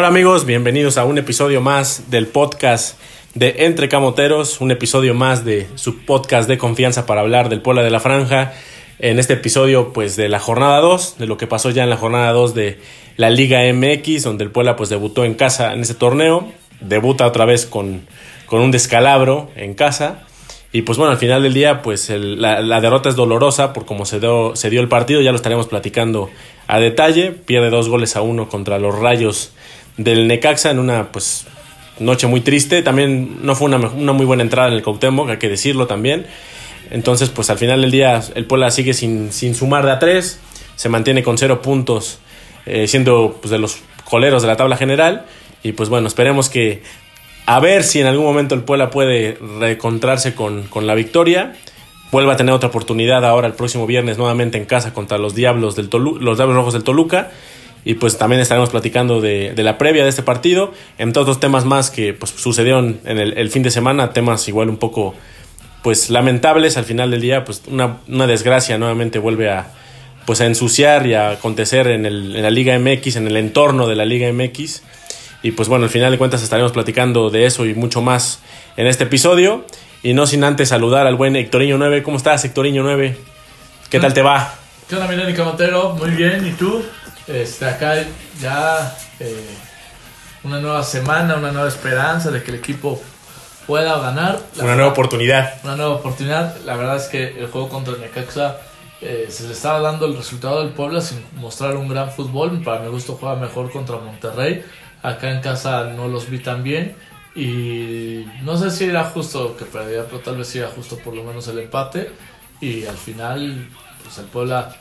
Hola amigos, bienvenidos a un episodio más del podcast de Entre Camoteros, un episodio más de su podcast de confianza para hablar del Puebla de la Franja. En este episodio, pues de la jornada 2, de lo que pasó ya en la jornada 2 de la Liga MX, donde el Puebla pues debutó en casa en ese torneo, debuta otra vez con, con un descalabro en casa. Y pues bueno, al final del día, pues la, derrota es dolorosa por cómo se dio el partido, ya lo estaremos platicando a detalle. Pierde dos goles a uno contra los Rayos del Necaxa en una pues noche muy triste. También no fue una, una muy buena entrada en el Cuauhtémoc, hay que decirlo también. Entonces, pues al final del día el Puebla sigue sin, sin sumar de a tres, se mantiene con cero puntos, eh, siendo pues, de los coleros de la tabla general. Y pues bueno, esperemos que a ver si en algún momento el Puebla puede reencontrarse con, con la victoria. Vuelva a tener otra oportunidad ahora el próximo viernes nuevamente en casa contra los Diablos, del Tolu los Diablos Rojos del Toluca y pues también estaremos platicando de, de, la previa de este partido, entre otros temas más que pues sucedieron en el, el, fin de semana, temas igual un poco pues lamentables al final del día, pues una, una desgracia nuevamente vuelve a pues a ensuciar y a acontecer en, el, en la Liga MX, en el entorno de la Liga MX. Y pues bueno, al final de cuentas estaremos platicando de eso y mucho más en este episodio. Y no sin antes saludar al buen Hectoriño 9. ¿Cómo estás, Hectoriño 9? ¿Qué tal te va? ¿Qué onda, Milani Camotero? Muy bien, ¿y tú? Este, acá ya eh, una nueva semana, una nueva esperanza de que el equipo pueda ganar. La una nueva oportunidad. Una nueva oportunidad. La verdad es que el juego contra el Necaxa eh, se le estaba dando el resultado del Puebla sin mostrar un gran fútbol. Para mi gusto juega mejor contra Monterrey. Acá en casa no los vi tan bien. Y no sé si era justo que perdiera, pero tal vez era justo por lo menos el empate. Y al final, pues el Puebla,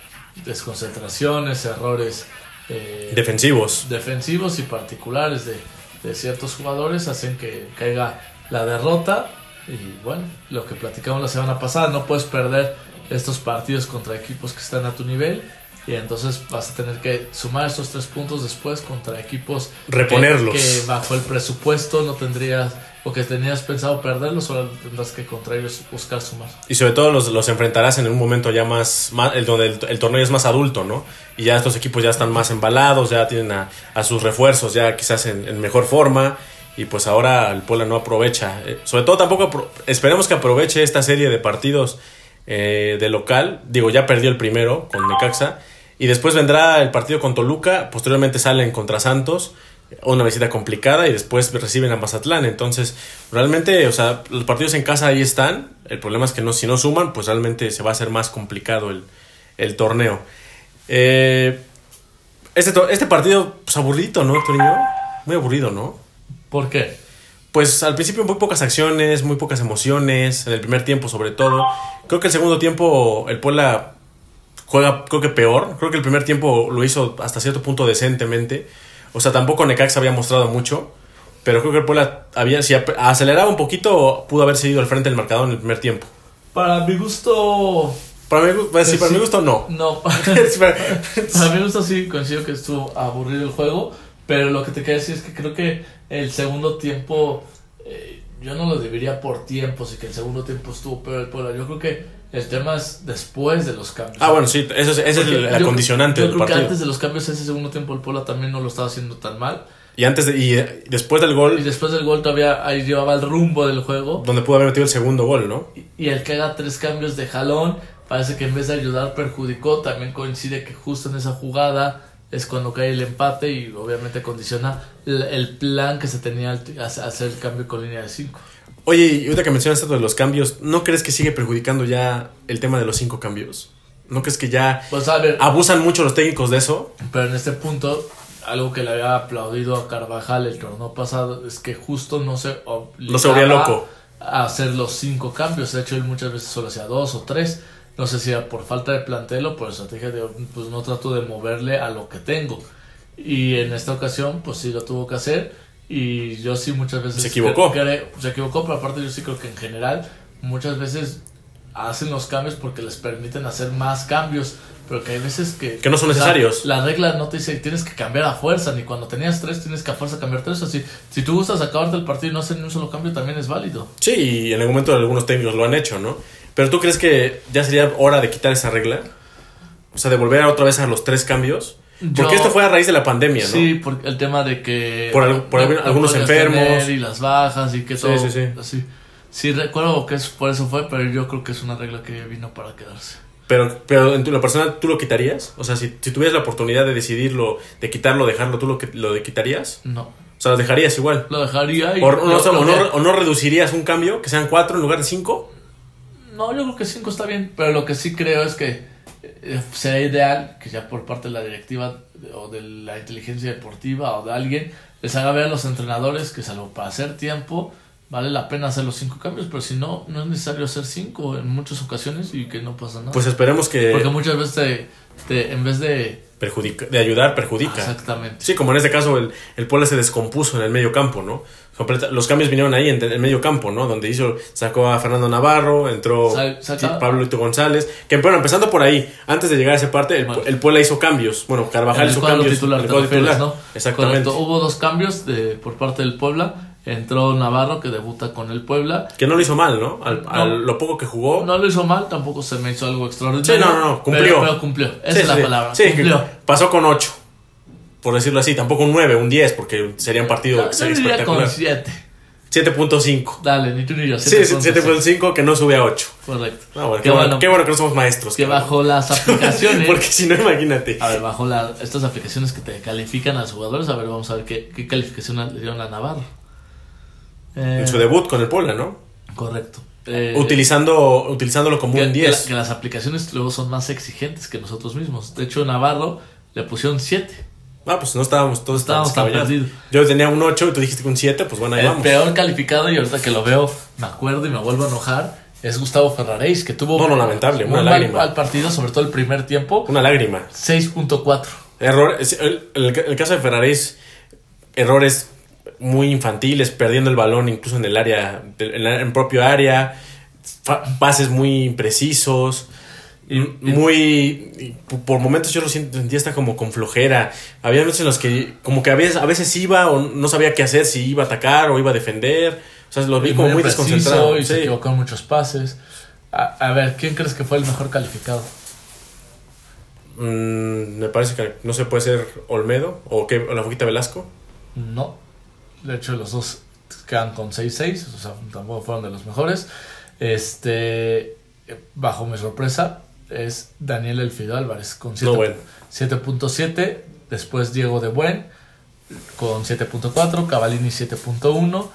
desconcentraciones, errores eh, defensivos. Defensivos y particulares de, de, ciertos jugadores hacen que caiga la derrota. Y bueno, lo que platicamos la semana pasada, no puedes perder estos partidos contra equipos que están a tu nivel. Y entonces vas a tener que sumar estos tres puntos después contra equipos reponerlos que, que bajo el presupuesto no tendrías o que tenías pensado perderlos, solo tendrás que contra ellos buscar sumar. Y sobre todo los, los enfrentarás en un momento ya más, más el, donde el, torneo es más adulto, ¿no? Y ya estos equipos ya están más embalados, ya tienen a, a sus refuerzos ya quizás en, en, mejor forma. Y pues ahora el Puebla no aprovecha. Eh, sobre todo tampoco esperemos que aproveche esta serie de partidos eh, de local. Digo, ya perdió el primero con Necaxa. Y después vendrá el partido con Toluca. Posteriormente salen contra Santos una visita complicada y después reciben a Mazatlán. Entonces, realmente, o sea, los partidos en casa ahí están. El problema es que no, si no suman, pues realmente se va a hacer más complicado el, el torneo. Eh, este, este partido, pues aburrido, ¿no, Torino? Muy aburrido, ¿no? ¿Por qué? Pues al principio muy pocas acciones, muy pocas emociones, en el primer tiempo sobre todo. Creo que el segundo tiempo el Puebla juega, creo que peor. Creo que el primer tiempo lo hizo hasta cierto punto decentemente. O sea, tampoco Necaxa había mostrado mucho. Pero creo que el Puebla había, si aceleraba un poquito, pudo haber seguido al frente del marcador en el primer tiempo. Para mi gusto. Para mi, pues, sí, para mi gusto, no. No. para mi gusto, sí, coincido que estuvo aburrido el juego. Pero lo que te quería decir es que creo que el segundo tiempo. Eh, yo no lo dividiría por tiempos y que el segundo tiempo estuvo peor el Puebla. Yo creo que el tema es después de los cambios. Ah, bueno, sí, eso es, ese es el, el acondicionante yo, yo del creo partido. que antes de los cambios, ese segundo tiempo, el Puebla también no lo estaba haciendo tan mal. Y antes de, y eh, después del Y gol, después del gol todavía ahí llevaba el rumbo del juego. donde pudo haber metido el segundo gol, ¿no? Y, y el que haga tres cambios de jalón, parece que en vez de ayudar perjudicó. También coincide que justo en esa jugada es cuando cae el empate y obviamente condiciona el, el plan que se tenía al al hacer el cambio con línea de 5. Oye, y ahorita que mencionas esto de los cambios, ¿no crees que sigue perjudicando ya el tema de los cinco cambios? ¿No crees que ya Pues a ver, abusan mucho los técnicos de eso? Pero en este punto, algo que le había aplaudido a Carvajal el torneo pasado es que justo no se No se volvía loco. a hacer los cinco cambios. De hecho, él muchas veces solo hacía dos o tres. No sé si era por falta de plantel o por estrategia de pues no trato de moverle a lo que tengo. Y en esta ocasión, pues sí lo tuvo que hacer. Y yo sí muchas veces... Se equivocó. se equivocó, pero aparte yo sí creo que en general muchas veces hacen los cambios porque les permiten hacer más cambios. Pero que hay veces que... Que no son necesarios. la regla no te dice tienes que cambiar a fuerza, ni cuando tenías tres tienes que a fuerza cambiar tres. Así, si tú gustas acabarte el partido y no hacer ni un solo cambio, también es válido. Sí, y en algún momento algunos técnicos lo han hecho, ¿no? Pero ¿tú crees que ya sería hora de quitar esa regla? O sea, de volver otra vez a los tres cambios. Porque esto fue a raíz de la pandemia, ¿no? Sí, por el tema de que... Por al- por no- algún- no algunos enfermos. Y las bajas y que Sí, todo sí, sí. así. Sí, recuerdo que es, por eso fue, pero yo creo que es una regla que vino para quedarse. Pero, pero en tu, lo personal, ¿tú lo quitarías? O sea, si, si tuvieras la oportunidad de decidirlo, de quitarlo, dejarlo, ¿tú lo, lo de quitarías? No, O sea, lo dejarías igual. lo dejaría y... O, o no, lo- o lo no- que- o no reducirías un cambio, que sean cuatro en lugar de cinco. No, yo creo que 5 está bien, pero lo que sí creo es que eh, sería ideal que ya por parte de la directiva o de la inteligencia deportiva o de alguien les haga ver a los entrenadores que salvo para hacer tiempo vale la pena hacer los cinco cambios, pero si no, no es necesario hacer cinco en muchas ocasiones y que no pasa nada. Pues esperemos que Porque muchas veces te, te- en vez de... perjudica, de ayudar, perjudica. Exactamente. Sí, como en este caso el, el Puebla se descompuso en el medio campo, ¿no? Completa- los cambios vinieron ahí en el medio campo, ¿no? Donde hizo, sacó a Fernando Navarro, entró Sa- saca- Pablo Lito González. Que bueno, empezando por ahí, antes de llegar a esa parte, el, Bueno. el Puebla hizo cambios. Bueno, Carvajal el hizo cambios. titular, el te refieres, titular. ¿no? Exactamente. Correcto. Hubo dos cambios de, por parte del Puebla. Entró Navarro, que debuta con el Puebla. Que no lo hizo mal, ¿no? Al, No. al- lo poco que jugó. No lo hizo mal, tampoco se me hizo algo extraordinario. Sí, no, no, no, cumplió. Pero, pero cumplió, esa Sí, es la palabra. sí, cumplió. pasó con 8. Por decirlo así, tampoco un 9, un 10, porque sería un partido diría con espectacular. 7. 7.5. Dale, ni tú ni yo. Sí, 7.5. 7.5 que no sube a 8. Correcto. Ah, bueno, Qué qué, bueno, qué bueno que no somos maestros. Que bajo las aplicaciones. Porque si no, imagínate. A ver, bajo la- estas aplicaciones que te califican a los jugadores, a ver, vamos a ver qué, qué calificación le dieron a Navarro. Eh, En su debut con el Puebla, ¿no? Correcto. Eh, Utilizando, utilizándolo como que, un que la- 10. que las aplicaciones luego son más exigentes que nosotros mismos. De hecho, Navarro le pusieron 7. Ah, pues no estábamos todos Estábamos tan perdidos. Yo tenía un 8 y tú dijiste que un 7, pues bueno, ahí El vamos. peor calificado, y ahorita que lo veo, me acuerdo y me vuelvo a enojar, es Gustavo Ferraréis, que tuvo No, no, lamentable, una mal, lágrima. mal partido, sobre todo el primer tiempo, Una lágrima. 6.4. Error, el, el- el caso de Ferrari es errores muy infantiles, perdiendo el balón incluso en el área, en, en propio área, pases muy imprecisos, muy... y p- por momentos yo lo siento- sentía hasta como con flojera. Había veces en los que como que a veces, a veces iba o no sabía qué hacer, si iba a atacar o iba a defender. O sea, lo vi Y como muy desconcentrado. Y se Sí. equivocó en muchos pases. A, a ver, ¿quién crees que fue el mejor calificado? Mm, me parece que no se puede ser Olmedo o, que, o la Foquita Velasco. No. De hecho, los dos quedan con 6-6, o sea, tampoco fueron de los mejores. Este, bajo mi sorpresa, es Daniel Elfido Álvarez con No, bueno. 7.7. Después Diego de Buen con 7.4. Cavalini 7.1.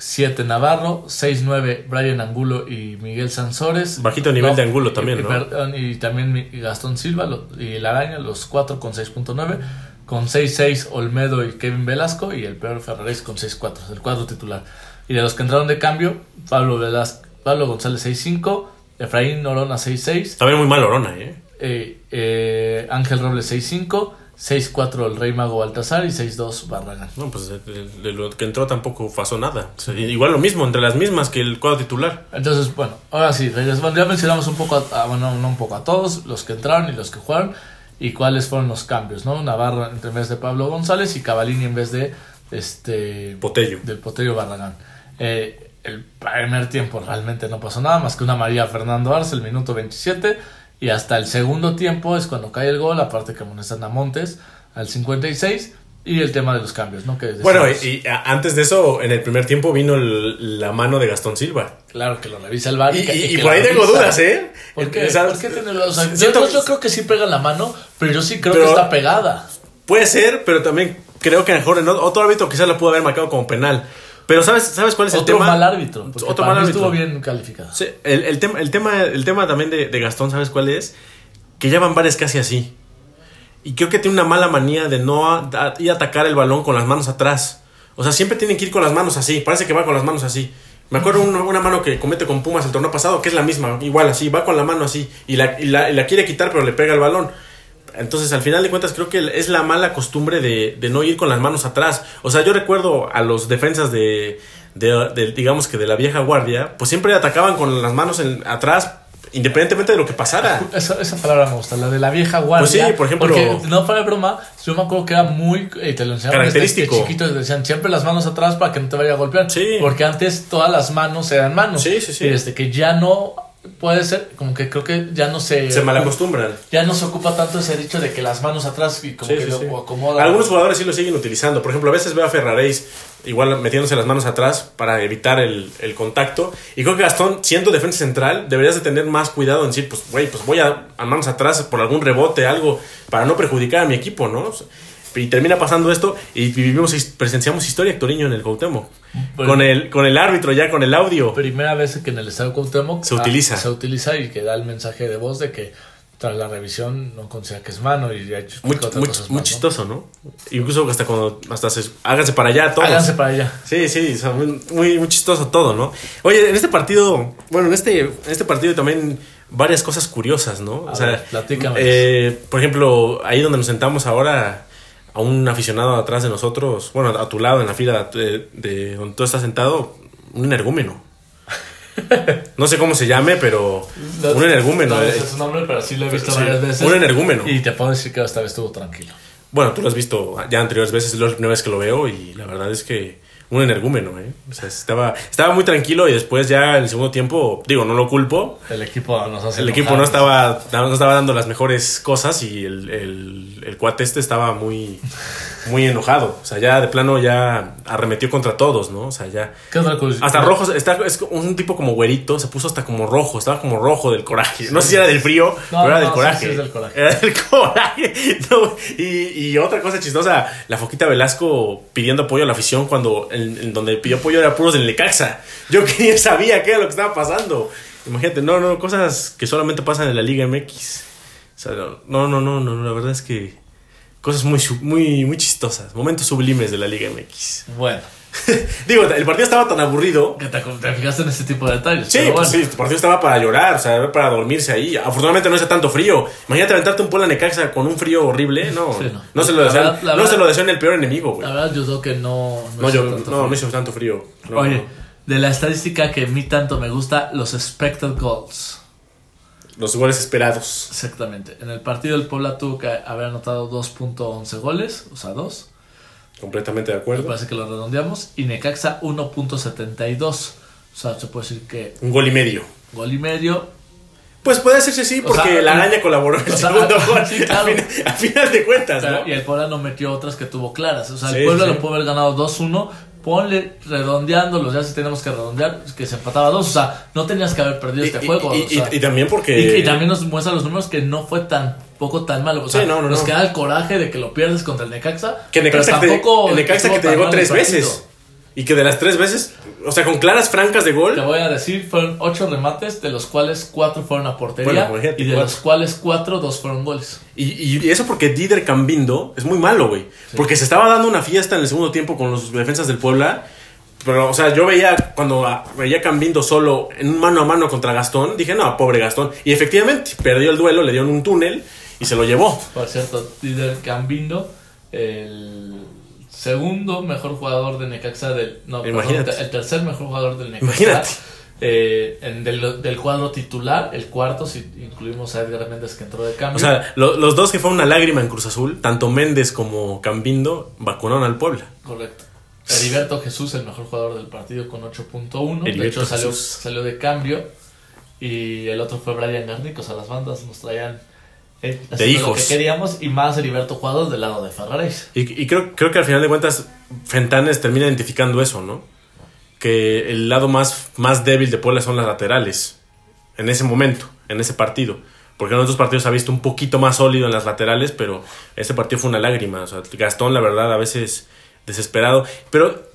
7 Navarro, 6-9 Brian Angulo y Miguel Sansores. Bajito nivel de Angulo también, y, ¿no? y también Gastón Silva lo- y la araña, los 4 con 6.9. Con 6-6 Olmedo y Kevin Velasco. Y el peor Ferraréis con 6-4, el cuadro titular. Y de los que entraron de cambio, Pablo, Velas- Pablo González 6-5. Efraín Norona 6-6. También muy mal Orona, ¿eh? eh, eh, Ángel Robles 6-5. 6-4 el Rey Mago Baltasar y 6-2 Barragán. No, pues de, lo que entró tampoco pasó nada. O sea, igual lo mismo, entre las mismas que el cuadro titular. Entonces, bueno, ahora sí, ya mencionamos un poco, a, a- bueno, no un poco a todos, los que entraron y los que jugaron, y cuáles fueron los cambios, ¿no? Navarro en vez de Pablo González y Cavalini en vez de este Potello. del Potello Barragán. Eh, el primer tiempo realmente no pasó nada más que una María Fernando Arce, el minuto 27, y hasta el segundo tiempo es cuando cae el gol, aparte que amonestan a Montes al 56, y el tema de los cambios, ¿no? Que Bueno, y, antes de eso, en el primer tiempo vino el- la mano de Gastón Silva. Claro que lo revisa el VAR. Y, que- y- y que por ahí tengo dudas, ¿eh? ¿Por qué? O sea, ¿Por qué tiene o sea, yo- siento- yo, yo creo que sí pega la mano, pero yo sí creo que está pegada. Puede ser, pero también creo que mejor en otro árbitro quizás la pudo haber marcado como penal. Pero ¿sabes, ¿sabes cuál es el Otro tema? mal árbitro. Otro mal árbitro. estuvo bien calificado. Sí, el, el tema, el, tema, el tema también de, de Gastón, ¿sabes cuál es? Que ya van varias casi así. Y creo que tiene una mala manía de no a- a- ir a atacar el balón con las manos atrás. O sea, siempre tienen que ir con las manos así. Parece que va con las manos así. Me acuerdo una, una mano que comete con Pumas el torneo pasado, que es la misma, igual así, va con la mano así. Y la, y la, y la quiere quitar, pero le pega el balón. Entonces, al final de cuentas, creo que es la mala costumbre de, de no ir con las manos atrás. O sea, yo recuerdo a los defensas de, de- de, digamos que de la vieja guardia, pues siempre atacaban con las manos en- atrás, independientemente de lo que pasara. Esa, esa palabra me gusta, la de la vieja guardia. Pues sí, por ejemplo- Porque no para broma, yo me acuerdo que era muy. eh, te lo enseñaban desde Característico. chiquito, te decían siempre las manos atrás para que no te vaya a golpear. Sí. Porque antes todas las manos eran manos. Sí, sí, sí. Y desde que ya no Puede ser, como que creo que ya no se... Se malacostumbran. Ya no se ocupa tanto ese dicho de que las manos atrás y como Sí, que sí, lo sí. acomoda. Algunos jugadores sí lo siguen utilizando. Por ejemplo, a veces veo a Ferraréis igual metiéndose las manos atrás para evitar el, el contacto. Y creo que Gastón, siendo defensa central, deberías de tener más cuidado en decir, pues, güey, pues voy a, a manos atrás por algún rebote, algo, para no perjudicar a mi equipo, ¿no? Y termina pasando esto y vivimos, presenciamos historia Hectoriño en el Cuauhtémoc. Con, el, con el árbitro ya, con el audio. Primera vez que en el Estadio Cuauhtémoc Se utiliza. se utiliza y que da el mensaje de voz de que tras la revisión no considera que es mano y ya Muy, muy, cosas muy chistoso, ¿no? Incluso hasta cuando, hasta se, háganse para allá todos. Háganse para allá. Sí, sí, o sea, muy, muy, muy chistoso todo, ¿no? Oye, en este partido, bueno, en este, en este partido también varias cosas curiosas, ¿no? A o sea, ver, platícame. eh, por ejemplo, ahí donde nos sentamos ahora, a un aficionado atrás de nosotros, bueno, a tu lado, en la fila de, de donde tú estás sentado, un energúmeno. No sé cómo se llame, pero un energúmeno. No eh. sé su nombre, pero sí lo he visto Sí, varias veces. un energúmeno. Y te puedo decir que esta vez estuvo tranquilo. Bueno, tú lo has visto ya anteriores veces, es la primera vez que lo veo y la verdad es que un energúmeno, ¿eh? O sea, estaba, estaba muy tranquilo y después ya en el segundo tiempo, digo, no lo culpo, El equipo nos hace el equipo no estaba, no estaba dando las mejores cosas y el, el, el cuate este estaba muy, muy enojado. O sea, ya de plano ya arremetió contra todos, ¿no? O sea, ya... ¿Qué otra cosa? Hasta rojo, está, es un tipo como güerito, se puso hasta como rojo, estaba como rojo del coraje. No sé si era del frío, No, pero era no, del sí, coraje. sí es del coraje. Era del coraje. No, y, y otra cosa chistosa, la Foquita Velasco pidiendo apoyo a la afición cuando en, donde pidió apoyo era puros del Necaxa. Yo que sabía qué era lo que estaba pasando. Imagínate, no, no, cosas que solamente pasan en la Liga MX. O sea, no, no, no, no, la verdad es que cosas muy, muy, muy chistosas, momentos sublimes de la Liga MX. Bueno, Digo, el partido estaba tan aburrido que te, te fijaste en este tipo de detalles. Sí, pero pues bueno. sí, tu partido estaba para llorar, o sea, para dormirse ahí. Afortunadamente no hace tanto frío. Imagínate aventarte un Puebla Necaxa con un frío horrible. No, Sí, no. no. se lo desean, verdad- no verdad- se lo desean el peor enemigo, güey. La verdad, yo creo que no. No, hizo yo, tanto no, no hizo tanto frío. No, Oye, no. de la estadística que a mí tanto me gusta, los expected goals. Los goles esperados. Exactamente. En el partido el Puebla tuvo que haber anotado 2.11 goles, o sea, 2. Completamente de Me acuerdo. parece que lo redondeamos. Y Necaxa 1.72. O sea, se puede decir que Un gol y medio. gol y medio. Pues puede hacerse sí, O porque sea, la araña colaboró en el o sea, segundo gol. sí, claro. a, fin- a final de cuentas, pero- ¿no? Y el Puebla no metió otras que tuvo claras. O sea, Sí, el Puebla sí. lo pudo haber ganado 2-1. Ponle redondeándolos, ya si tenemos que redondear, que se empataba 2. O sea, no tenías que haber perdido Y, este y- juego. y- o sea. y- y también porque. Y, también nos muestra los números que no fue tan poco tan malo. O sea, Sí, no, no, nos no. queda el coraje de que lo pierdes contra el Necaxa. Que Necaxa, pero que te, tampoco el Necaxa que te llegó tres veces. Y que de las tres veces, o sea, con claras francas de gol. Te voy a decir, fueron 8 remates, de los cuales 4 fueron a portería. Bueno, y de cuatro. los cuales 4, 2 fueron goles. Y, y- y eso porque Dider Cambindo es muy malo, güey. Porque se estaba dando una fiesta en el segundo tiempo con los defensas del Puebla. Pero, o sea, yo veía cuando veía Cambindo solo en un mano a mano contra Gastón, dije, no, pobre Gastón. Y efectivamente, perdió el duelo, le dieron un túnel y se lo llevó. Por cierto, Dider Cambindo, el segundo mejor jugador de Necaxa del. No, perdón, Imagínate. el tercer mejor jugador del Necaxa. Imagínate. eh, en del, del cuadro titular, el cuarto, si incluimos a Edgar Méndez que entró de cambio. O sea, lo- los dos que fue una lágrima en Cruz Azul, tanto Méndez como Cambindo, vacunaron al Puebla. Correcto. Heriberto Jesús, el mejor jugador del partido con 8.1. De hecho, salió, salió de cambio. Y el otro fue Brian Garnick. O sea, las bandas nos traían eh, haciendo hijos. lo que queríamos. Y más Heriberto jugador del lado de Ferraréis. Y, y creo, creo que al final de cuentas, Fentanes termina identificando eso, ¿no? Que el lado más, más débil de Puebla son las laterales. En ese momento, en ese partido. Porque en otros partidos ha visto un poquito más sólido en las laterales, pero este partido fue una lágrima. O sea, Gastón, la verdad, a veces desesperado. Pero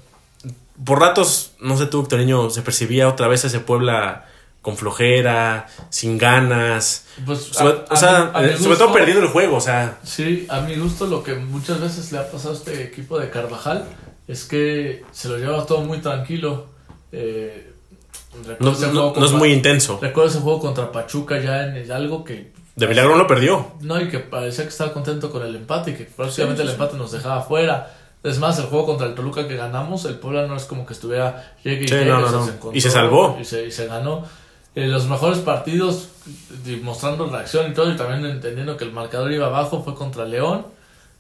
por ratos, no sé tú, Victorino, se percibía otra vez ese Puebla con flojera, sin ganas. Pues, Sobre- a- o sea, a mi- a mi eh, sobre todo perdiendo el juego, o sea. Sí, a mi gusto lo que muchas veces le ha pasado a este equipo de Carvajal es que se lo lleva todo muy tranquilo. Eh, No, no- no es muy intenso. Recuerdo ese juego contra Pachuca ya en algo que De milagro lo perdió. No, y que parecía que estaba contento con el empate y que prácticamente Sí, sí, el empate nos dejaba fuera. Es más, el juego contra el Toluca que ganamos, el Puebla no es como que estuviera llegue y Sí, llegue, no, no, no. se encontró Y se salvó. Y se, y se ganó. Eh, los mejores partidos, mostrando reacción y todo, y también entendiendo que el marcador iba abajo, fue contra León.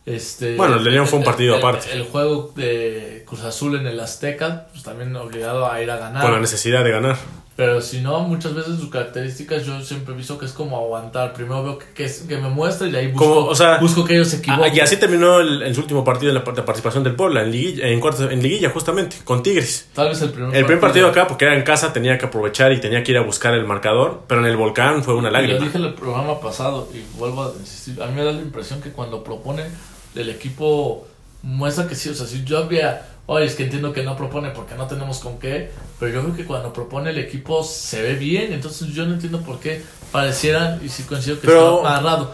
Este, Bueno, el León fue un partido el- aparte. El, juego de Cruz Azul en el Azteca, pues también obligado a ir a ganar. Con la necesidad de ganar. Pero si no, muchas veces sus características yo siempre he visto que es como aguantar. Primero veo que, que, que me muestra y ahí busco, Como, o sea, busco que ellos se Ah, equivoquen. y así terminó el, en su último partido de la, participación del Puebla, en liguilla, en, cuartos- en liguilla justamente, con Tigres. Tal vez el primer El primer partido acá, porque era en casa, tenía que aprovechar y tenía que ir a buscar el marcador, pero en el volcán fue una lágrima. dije en el programa pasado y vuelvo a insistir. A mí me da la impresión que cuando propone el equipo muestra que sí. O sea, si yo había. Oye, es que entiendo que no propone porque no tenemos con qué. Pero yo creo que cuando propone el equipo se ve bien. Entonces yo no entiendo por qué parecieran. Y sí coincido que Pero- está amarrado.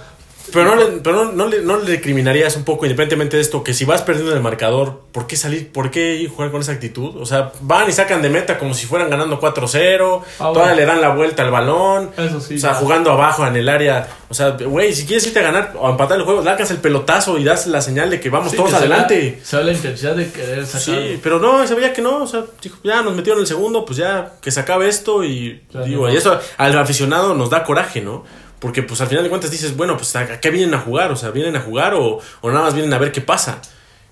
Pero no, le, pero no, no le, no le criminarías un poco, independientemente de esto, que si vas perdiendo en el marcador, ¿por qué salir? ¿Por qué ir a jugar con esa actitud? O sea, van y sacan de meta como si fueran ganando 4-0, Ah, todavía le dan la vuelta al balón. Eso sí. O sea, jugando abajo en el área. O sea, güey, si quieres irte a ganar o a empatar el juego, largas el pelotazo y das la señal de que vamos Sí, todos que adelante. Se ve la intensidad de querer sacar. Sí, pero no, se veía que no, o sea, dijo, ya nos metieron el segundo, pues ya que se acabe esto y digo, y eso al aficionado nos da coraje, ¿no? Porque pues al final de cuentas dices, bueno, pues ¿a qué vienen a jugar? O sea, ¿vienen a jugar o, o nada más vienen a ver qué pasa?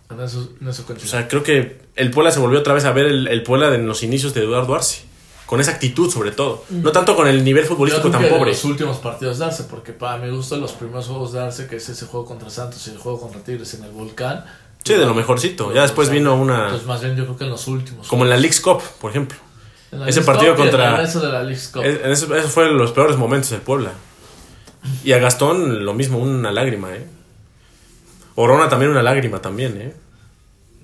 En eso, en eso O sea, creo que el Puebla se volvió otra vez a ver el, el Puebla de los inicios de Eduardo Arce. Con esa actitud, sobre todo. No tanto con el nivel futbolístico tan pobre. los últimos partidos de Arce, porque para mi gusto los primeros juegos de Arce, que es ese juego contra Santos y el juego contra Tigres en el Volcán. Sí, de lo mejorcito. Ya después vino una... Pues más bien yo creo que en los últimos. Como en la League's Cup, por ejemplo. En ese partido Cup en contra- resto de la Leagues Cup. Es- en eso, eso fue los peores momentos del Puebla. Y a Gastón lo mismo, una lágrima, ¿eh? Orona también una lágrima también, ¿eh?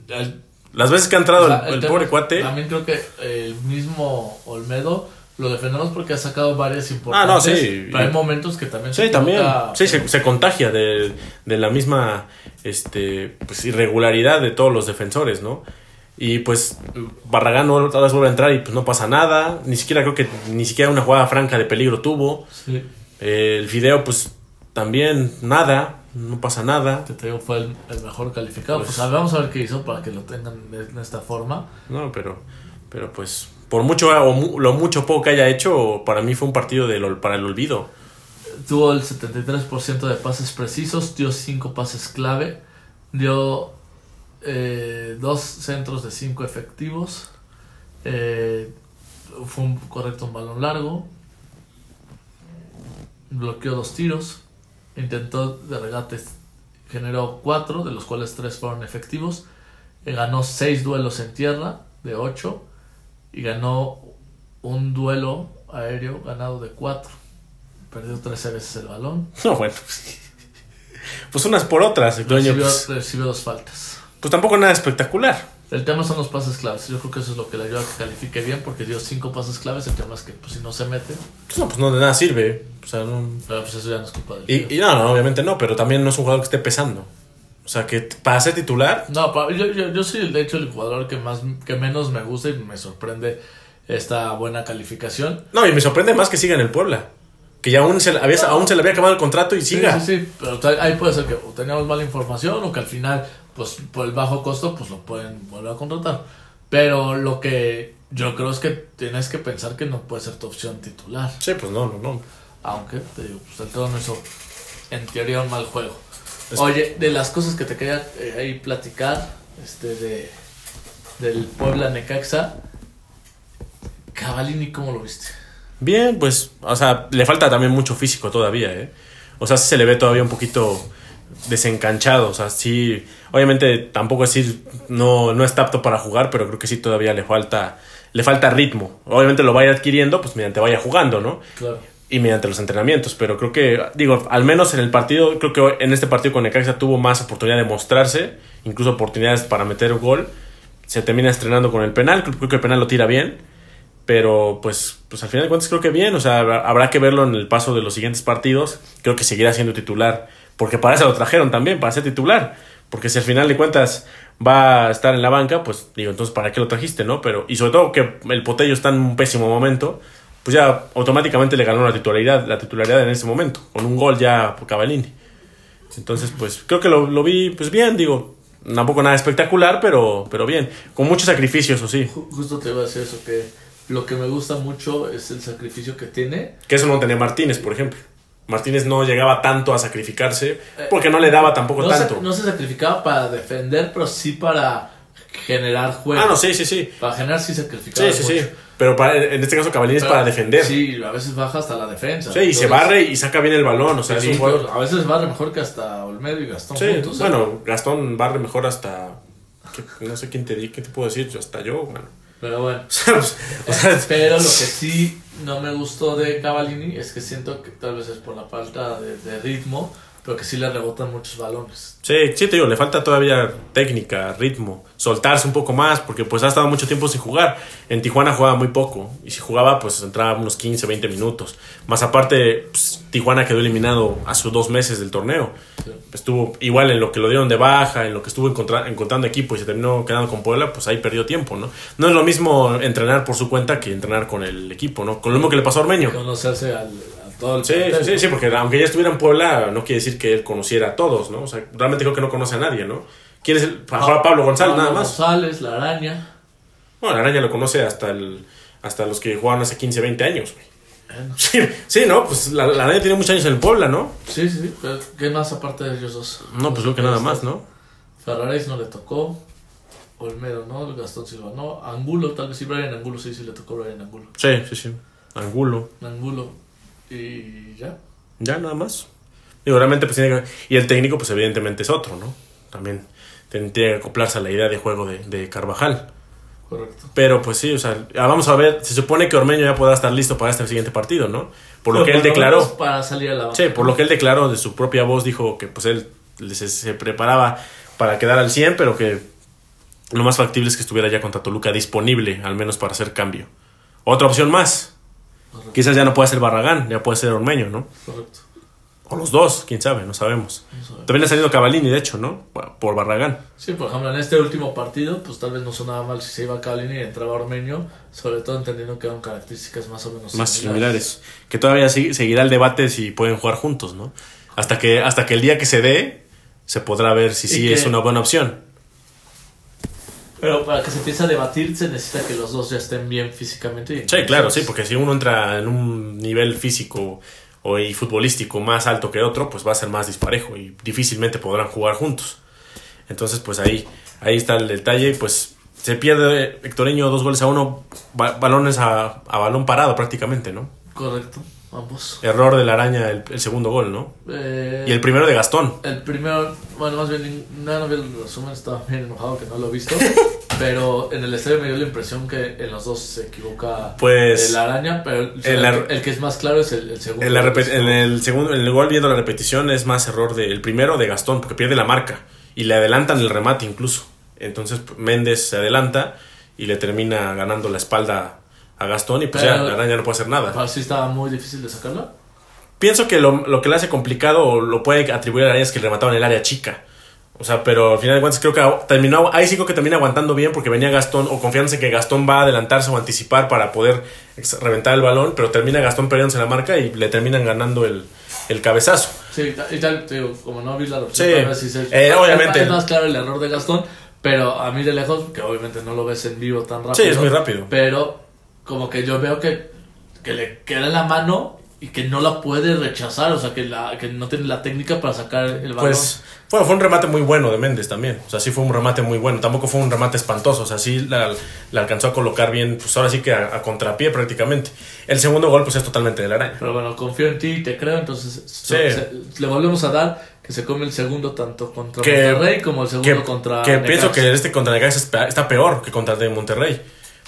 El- Las veces que ha entrado o sea, el, el pobre cuate... También creo que el mismo Olmedo lo defendemos porque ha sacado varias importantes. Ah, no, sí. Pero hay momentos que también Sí, se también. Sí, pero- se, se contagia de, de la misma este, pues, irregularidad de todos los defensores, ¿no? Y pues Barragán no- otra vez vuelve a entrar y pues no pasa nada. Ni siquiera creo que ni siquiera una jugada franca de peligro tuvo. Sí, Eh, el Fideo pues también nada, no pasa nada. que te digo fue el, el mejor calificado. Pues- Pues, a ver, vamos a ver qué hizo para que lo tengan de, de esta forma. No, pero, pero pues por mucho o mu- lo mucho poco que haya hecho, para mí fue un partido para el olvido. Tuvo el 73% de pases precisos, dio 5 pases clave, dio eh, dos centros de 5 efectivos, eh, fue un correcto un balón largo, bloqueó dos tiros, intentó de regates, generó 4, de los cuales 3 fueron efectivos, eh, ganó 6 duelos en tierra de 8 y ganó un duelo aéreo ganado de 4. Perdió 13 veces el balón. No, bueno. Pues unas por otras, dueño. Recibió, Pues, recibió dos faltas. pues tampoco nada espectacular. El tema son los pases claves. Yo creo que eso es lo que le ayuda a que califique bien porque dio cinco pases claves. El tema es que pues, si no se mete, Pues no, pues no de nada sirve. O sea, no- pero pues eso ya no es culpa del Y, y no, no, obviamente no, pero también no es un jugador que esté pesando. O sea, que para ser titular, No, yo, yo, yo soy de hecho el jugador que más que menos me gusta y me sorprende esta buena calificación. no, y me sorprende más que siga en el Puebla. Que ya aún se, le había, aún se le había acabado el contrato y siga. Sí, sí, sí, pero ahí puede ser que o teníamos mala información o que al final, pues por el bajo costo, pues lo pueden volver a contratar. Pero lo que yo creo es que tienes que pensar que no puede ser tu opción titular. Sí, pues no, no, no. Aunque, te digo, pues el todo no hizo en teoría un mal juego. Es- Oye, de las cosas que te quería eh, ahí platicar, este, de del Puebla Necaxa, Cavalini, ¿cómo lo viste? Bien, pues, o sea, le falta también mucho físico todavía, ¿eh? O sea, se le ve todavía un poquito desencanchado, o sea, sí, obviamente tampoco decir no, no está apto para jugar, pero creo que sí todavía le falta, le falta ritmo. Obviamente lo vaya adquiriendo, pues mediante vaya jugando, ¿no? Claro. y mediante los entrenamientos, pero creo que, digo, al menos en el partido, creo que en este partido con Necaxa tuvo más oportunidad de mostrarse, incluso oportunidades para meter gol, se termina estrenando con el penal, creo, creo que el penal lo tira bien, pero pues, pues al final de cuentas creo que bien, o sea, habrá que verlo en el paso de los siguientes partidos, creo que seguirá siendo titular, porque para eso lo trajeron también, para ser titular, porque si al final de cuentas va a estar en la banca, pues digo, entonces ¿para qué lo trajiste, no? Pero, y sobre todo que el Potello está en un pésimo momento, pues ya automáticamente le ganó la titularidad, la titularidad en ese momento, con un gol ya por Cavallini. Entonces, pues creo que lo, lo vi pues bien, digo, tampoco nada espectacular, pero, pero bien, con muchos sacrificios, o sí, Ju- Justo te iba a decir eso, que lo que me gusta mucho es el sacrificio que tiene. que eso no tenía Martínez, por ejemplo. Martínez no llegaba tanto a sacrificarse porque no le daba tampoco no, tanto. Se, no se sacrificaba para defender, pero sí para generar juego. Ah, no, sí, sí, sí. Para generar sí sacrificaba Sí, sí, sí. mucho. Pero para, en este caso Cavallini es para defender. Sí, Sí, a veces baja hasta la defensa. y se barre y saca bien el balón. O sea, es sí, un jugador- a veces barre mejor que hasta Olmedo y Gastón Sí, juntos. ¿eh? bueno, Gastón barre mejor hasta. que- No sé quién te di, ¿qué te puedo decir? Hasta yo, bueno. Pero bueno. O sea, o sea, Pero lo que sí no me gustó de Cavallini es que siento que tal vez es por la falta de, de ritmo, pero que sí le rebotan muchos balones. Sí, sí, te digo, le falta todavía técnica, ritmo, soltarse un poco más, porque pues ha estado mucho tiempo sin jugar. En Tijuana jugaba muy poco, y si jugaba, pues entraba unos 15, 20 minutos. Más aparte, pues, Tijuana quedó eliminado hace dos meses del torneo. Sí. Estuvo igual en lo que lo dieron de baja, en lo que estuvo encontra- encontrando equipo y se terminó quedando con Puebla, pues ahí perdió tiempo, ¿no? No es lo mismo entrenar por su cuenta que entrenar con el equipo, ¿no? Con lo mismo que le pasó a Ormeño. Conocerse al, todo el Sí, plantel, sí, ¿no? sí, porque aunque ella estuviera en Puebla, no quiere decir que él conociera a todos, ¿no? O sea, realmente creo que no conoce a nadie, ¿no? ¿Quién es el? Pa- Pablo González, nada más. González, la araña. Bueno, la araña lo conoce hasta el hasta los que jugaron hace 15, 20 años, güey. Bueno, Sí, sí, ¿no? Pues la, la araña tiene muchos años en el Puebla, ¿no? Sí, sí, sí. pero ¿Qué más aparte de ellos dos? No, pues creo que nada más, ¿no? Ferraréis no le tocó. Olmedo no, Gastón Silva no. Angulo, tal vez sí, Brian Angulo sí, sí le tocó Brian Angulo. Sí, sí, sí. Angulo. Angulo. Y ya. Ya, nada más. Digo, realmente, pues tiene que... Y el técnico, pues evidentemente es otro, ¿no? También tiene que acoplarse a la idea de juego de, de Carvajal. Correcto. Pero pues sí, o sea, ya vamos a ver, se supone que Ormeño ya podrá estar listo para este siguiente partido, ¿no? Por lo Pero que él declaró. Para salir a la. Sí, por lo que él declaró de su propia voz, dijo que pues él se, se preparaba para quedar al 100, pero que lo más factible es que estuviera ya contra Toluca disponible, al menos para hacer cambio. Otra opción más. Correcto. Quizás ya no pueda ser Barragán, ya puede ser Ormeño, ¿no? Correcto. O los dos, quién sabe, no sabemos. También ha salido Cavallini, de hecho, ¿no? Por Barragán. Sí, por ejemplo, en este último partido, pues tal vez no sonaba mal si se iba Cavallini y entraba Ormeño, sobre todo entendiendo que eran características más o menos más similares. Que todavía seguirá el debate si pueden jugar juntos, ¿no? Hasta que, hasta que el día que se dé, se podrá ver si Y sí que- es una buena opción. Pero para que se empiece a debatir se necesita que los dos ya estén bien físicamente. y Sí, claro, sí, porque si uno entra en un nivel físico o y futbolístico más alto que otro, pues va a ser más disparejo y difícilmente podrán jugar juntos. Entonces, pues ahí, ahí está el detalle. y, Pues se pierde Hectoreño dos goles a uno, ba- balones a, a balón parado prácticamente, ¿no? Correcto, ambos. Error de la araña el, el segundo gol, ¿no? Eh, Y el primero de Gastón. El primero, bueno, más bien, no, no vi el resumen, estaba bien enojado que no lo he visto. pero en el estadio me dio la impresión que en los dos se equivoca Pues- el araña, pero el, en la- el que es más claro es el, el segundo. En, la en el segundo, en el gol viendo la repetición es más error del primero de Gastón, porque pierde la marca y le adelantan el remate incluso. Entonces Méndez se adelanta y le termina ganando la espalda a Gastón y pues Pero- ya la araña no puede hacer nada. Así estaba muy difícil de sacarla. Pienso que lo, lo que le hace complicado o lo puede atribuir a la araña es que le remataban el área chica. O sea, pero al final de cuentas creo que terminó, ahí sí creo que termina aguantando bien porque venía Gastón o confiándose que Gastón va a adelantarse o anticipar para poder reventar el balón, pero termina Gastón perdiéndose la marca y le terminan ganando el, el cabezazo. Sí, y ta- y tal, te digo, como no vi la Sí. repetición, tal vez sí se- Eh, obviamente. Es más claro el error de Gastón, pero a mí de lejos, que obviamente no lo ves en vivo tan rápido. Sí, es muy rápido. Pero como que yo veo que, que le queda en la mano y que no la puede rechazar, o sea, que, la, que no tiene la técnica para sacar el balón. Pues bueno, fue un remate muy bueno de Méndez también. O sea, sí fue un remate muy bueno. Tampoco fue un remate espantoso. O sea, sí la, la alcanzó a colocar bien, pues ahora sí que a, a contrapié prácticamente. El segundo gol, pues es totalmente de la araña. Pero bueno, confío en ti y te creo, entonces Sí. se- le volvemos a dar que se come el segundo tanto contra Que- Monterrey como el segundo Que, contra que Necaxa. pienso que este contra Necaxa está peor que contra el de Monterrey.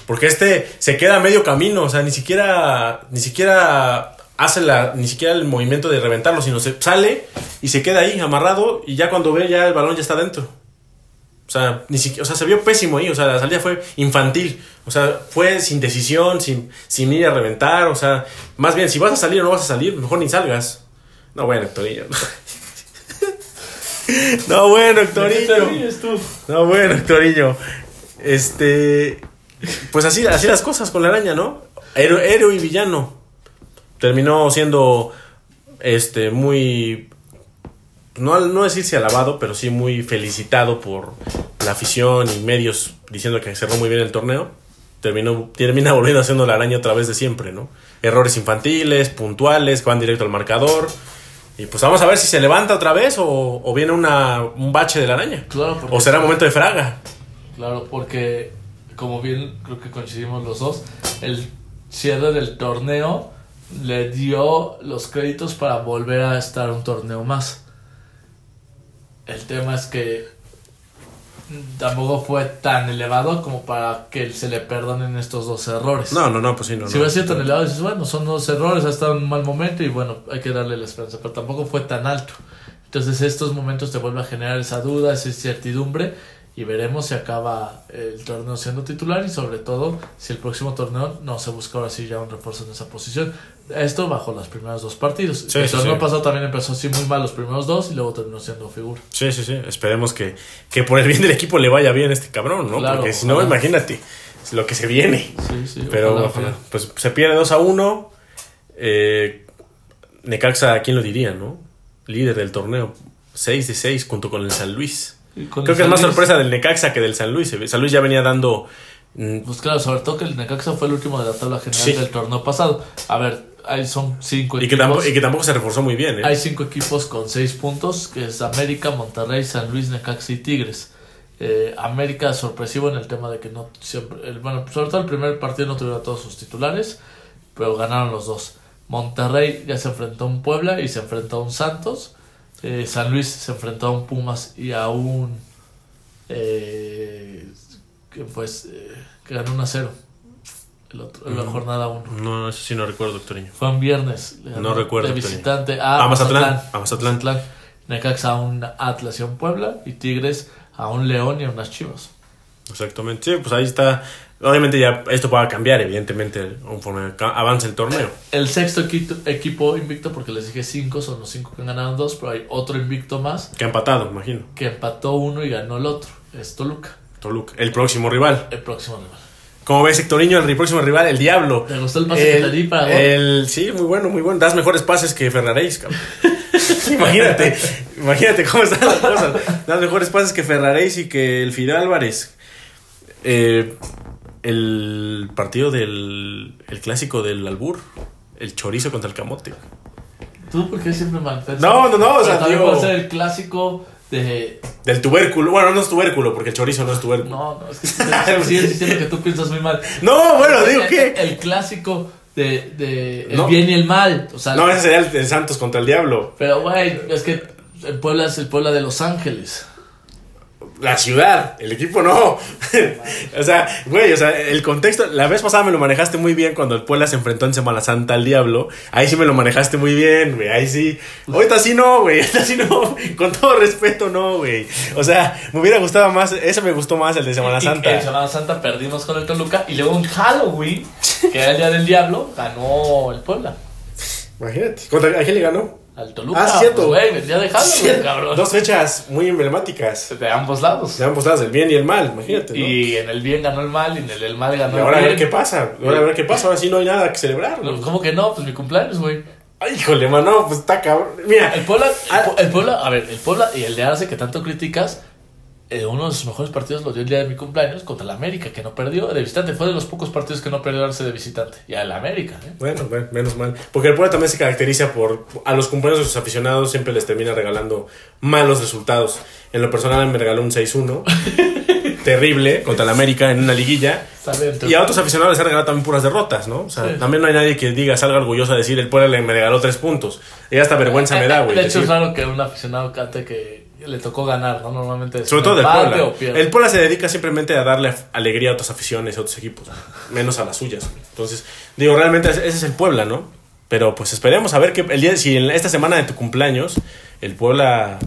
Porque este se queda a medio camino. O sea, ni siquiera, ni siquiera hace la, ni siquiera el movimiento de reventarlo, sino se sale y se queda ahí amarrado y ya cuando ve ya el balón ya está dentro. O sea, ni siquiera, o sea, se vio pésimo ahí, o sea, la salida fue infantil. O sea, fue sin decisión, sin, sin ir a reventar, o sea, más bien, si vas a salir o no vas a salir, mejor ni salgas. No, bueno, Hectorillo. No, bueno, ¿De qué te Hectorillo. No, bueno, Hectorillo. Este. Pues así, así las cosas con la araña, ¿no? Héroe, héroe y villano. Terminó siendo. Este, muy. No, no decirse alabado, pero sí muy felicitado por la afición y medios diciendo que cerró muy bien el torneo. Terminó, termina volviendo haciendo la araña otra vez de siempre, ¿no? Errores infantiles, puntuales, que van directo al marcador. Y pues vamos a ver si se levanta otra vez o, o viene una, un bache de la araña. Claro, O será momento de fraga. claro, porque como bien creo que coincidimos los dos, el cierre del torneo le dio los créditos para volver a estar un torneo más. El tema es que tampoco fue tan elevado como para que se le perdonen estos dos errores. No, no, no, pues sí, no. Si no. hubiera sido tan elevado, dices, bueno, son dos errores, ha estado en un mal momento y bueno, hay que darle la esperanza, pero tampoco fue tan alto. Entonces estos momentos te vuelven a generar esa duda, esa incertidumbre y veremos si acaba el torneo siendo titular y sobre todo si el próximo torneo no se busca ahora sí ya un refuerzo en esa posición. Esto bajo los primeros dos partidos. Sí, el torneo sí. pasado también empezó así muy mal los primeros dos y luego terminó siendo figura. Sí, sí, sí. Esperemos que, que por el bien del equipo le vaya bien a este cabrón, ¿no? Claro, Porque si no, imagínate es lo que se viene. Sí, sí, Pero ojalá, ojalá. ojalá. pues se pierde 2 a 1. Eh, Necaxa, ¿quién lo diría, no? Líder del torneo. 6 de 6 junto con el San Luis. Creo que es más Luis, sorpresa del Necaxa que del San Luis. San Luis ya venía dando. mm, Pues claro, sobre todo que el Necaxa fue el último de la tabla general Sí. del torneo pasado. A ver, ahí son cinco Y que, equipos. tampoco, y que tampoco se reforzó muy bien, ¿eh? Hay cinco equipos con seis puntos, que es América, Monterrey, San Luis, Necaxa y Tigres. Eh, América sorpresivo en el tema de que no siempre, el- bueno, sobre todo el primer partido no tuvieron a todos sus titulares, pero ganaron los dos. Monterrey ya se enfrentó a un Puebla y se enfrentó a un Santos. Eh, San Luis se enfrentó a un Pumas y a un eh, que pues eh, que ganó 1 a 0 el otro, en la Mm. jornada 1. No, eso sí no recuerdo, doctorino. Fue un viernes. No recuerdo, De visitante a, A Mazatlán, Mazatlán. a Mazatlán. Mazatlán. Necaxa a un Atlas y a un Puebla. Y Tigres a un León y a unas Chivas. Exactamente. Sí, pues ahí está. Obviamente ya esto va a cambiar, evidentemente, conforme avance el torneo. El sexto equipo, invicto, porque les dije cinco, son los cinco que ganaron dos, pero hay otro invicto más Que ha empatado, imagino. que empató uno y ganó el otro. Es Toluca, Toluca. El próximo rival. el próximo rival. Como ves, Hectorinho, el próximo rival, el Diablo. ¿Te gustó el pase que te di para el- Sí, muy bueno, muy bueno. Das mejores pases que Ferraréis, cabrón. imagínate, imagínate cómo están las cosas. Das mejores pases que Ferraréis y que el Fidel Álvarez. Eh, el partido del el clásico del Albur. El chorizo contra el camote. ¿Tú por qué siempre malpensas? No, no, no, o sea, digo- puede ser el clásico de... Del tubérculo. Bueno, no es tubérculo, porque el chorizo no es tubérculo. No, no, es que sigues sigues diciendo que tú piensas muy mal. No, bueno, digo el, que. El clásico de, de el No. bien y el mal. O sea, No, ese sería el de Santos contra el Diablo. pero güey, es que el Puebla es el Puebla de Los Ángeles. La ciudad, el equipo no. o sea, güey, o sea, el contexto. La vez pasada me lo manejaste muy bien cuando el Puebla se enfrentó en Semana Santa al Diablo. Ahí sí me lo manejaste muy bien, güey. Ahí sí. Ahorita sí no, güey. Ahorita sí no. Con todo respeto, no, güey. O sea, me hubiera gustado más. Ese me gustó más, el de Semana y En Santa. Semana Santa perdimos con el Toluca y luego en Halloween, que era el día del diablo, ganó el Puebla. Imagínate. ¿Contra, ¿A quién le ganó? Al Toluca. Ah, cierto. pues, güey, el día de Halloween, Cierto. cabrón. Dos fechas muy emblemáticas. De ambos lados. De ambos lados, el bien y el mal, imagínate. ¿no? Y en el bien ganó el mal y en el, el mal ganó Y ahora a el ver bien. qué pasa. Ahora a ver qué pasa. Ahora sí no hay nada que celebrar. Güey. ¿Cómo que no? Pues mi cumpleaños, güey. Ay, híjole, mano, pues está cabrón. Mira, El Puebla, el, Ah. El Puebla, a ver, el Puebla y el de Arce que tanto criticas, eh, uno de sus mejores partidos lo dio el día de mi cumpleaños contra el América, que no perdió de visitante. Fue de los pocos partidos que no perdió Arce de visitante. Y al América, ¿eh? Bueno, bueno, menos mal. Porque el Puebla también se caracteriza por. A los cumpleaños de sus aficionados siempre les termina regalando malos resultados. En lo personal me regaló un 6-1. terrible contra el América en una liguilla. Y a otros aficionados les ha regalado también puras derrotas, ¿no? O sea, Sí. también no hay nadie que diga, salga orgulloso a decir, el Puebla le- me regaló tres puntos. Y hasta vergüenza me da, güey. De hecho, es raro que un aficionado cante que le tocó ganar, ¿no? Normalmente Sobre todo del Puebla. o. El Puebla se dedica simplemente a darle alegría a otras aficiones, a otros equipos, menos a las suyas. Entonces, digo, realmente ese ese es el Puebla, ¿no? Pero pues esperemos a ver que el día, si en esta semana de tu cumpleaños el Puebla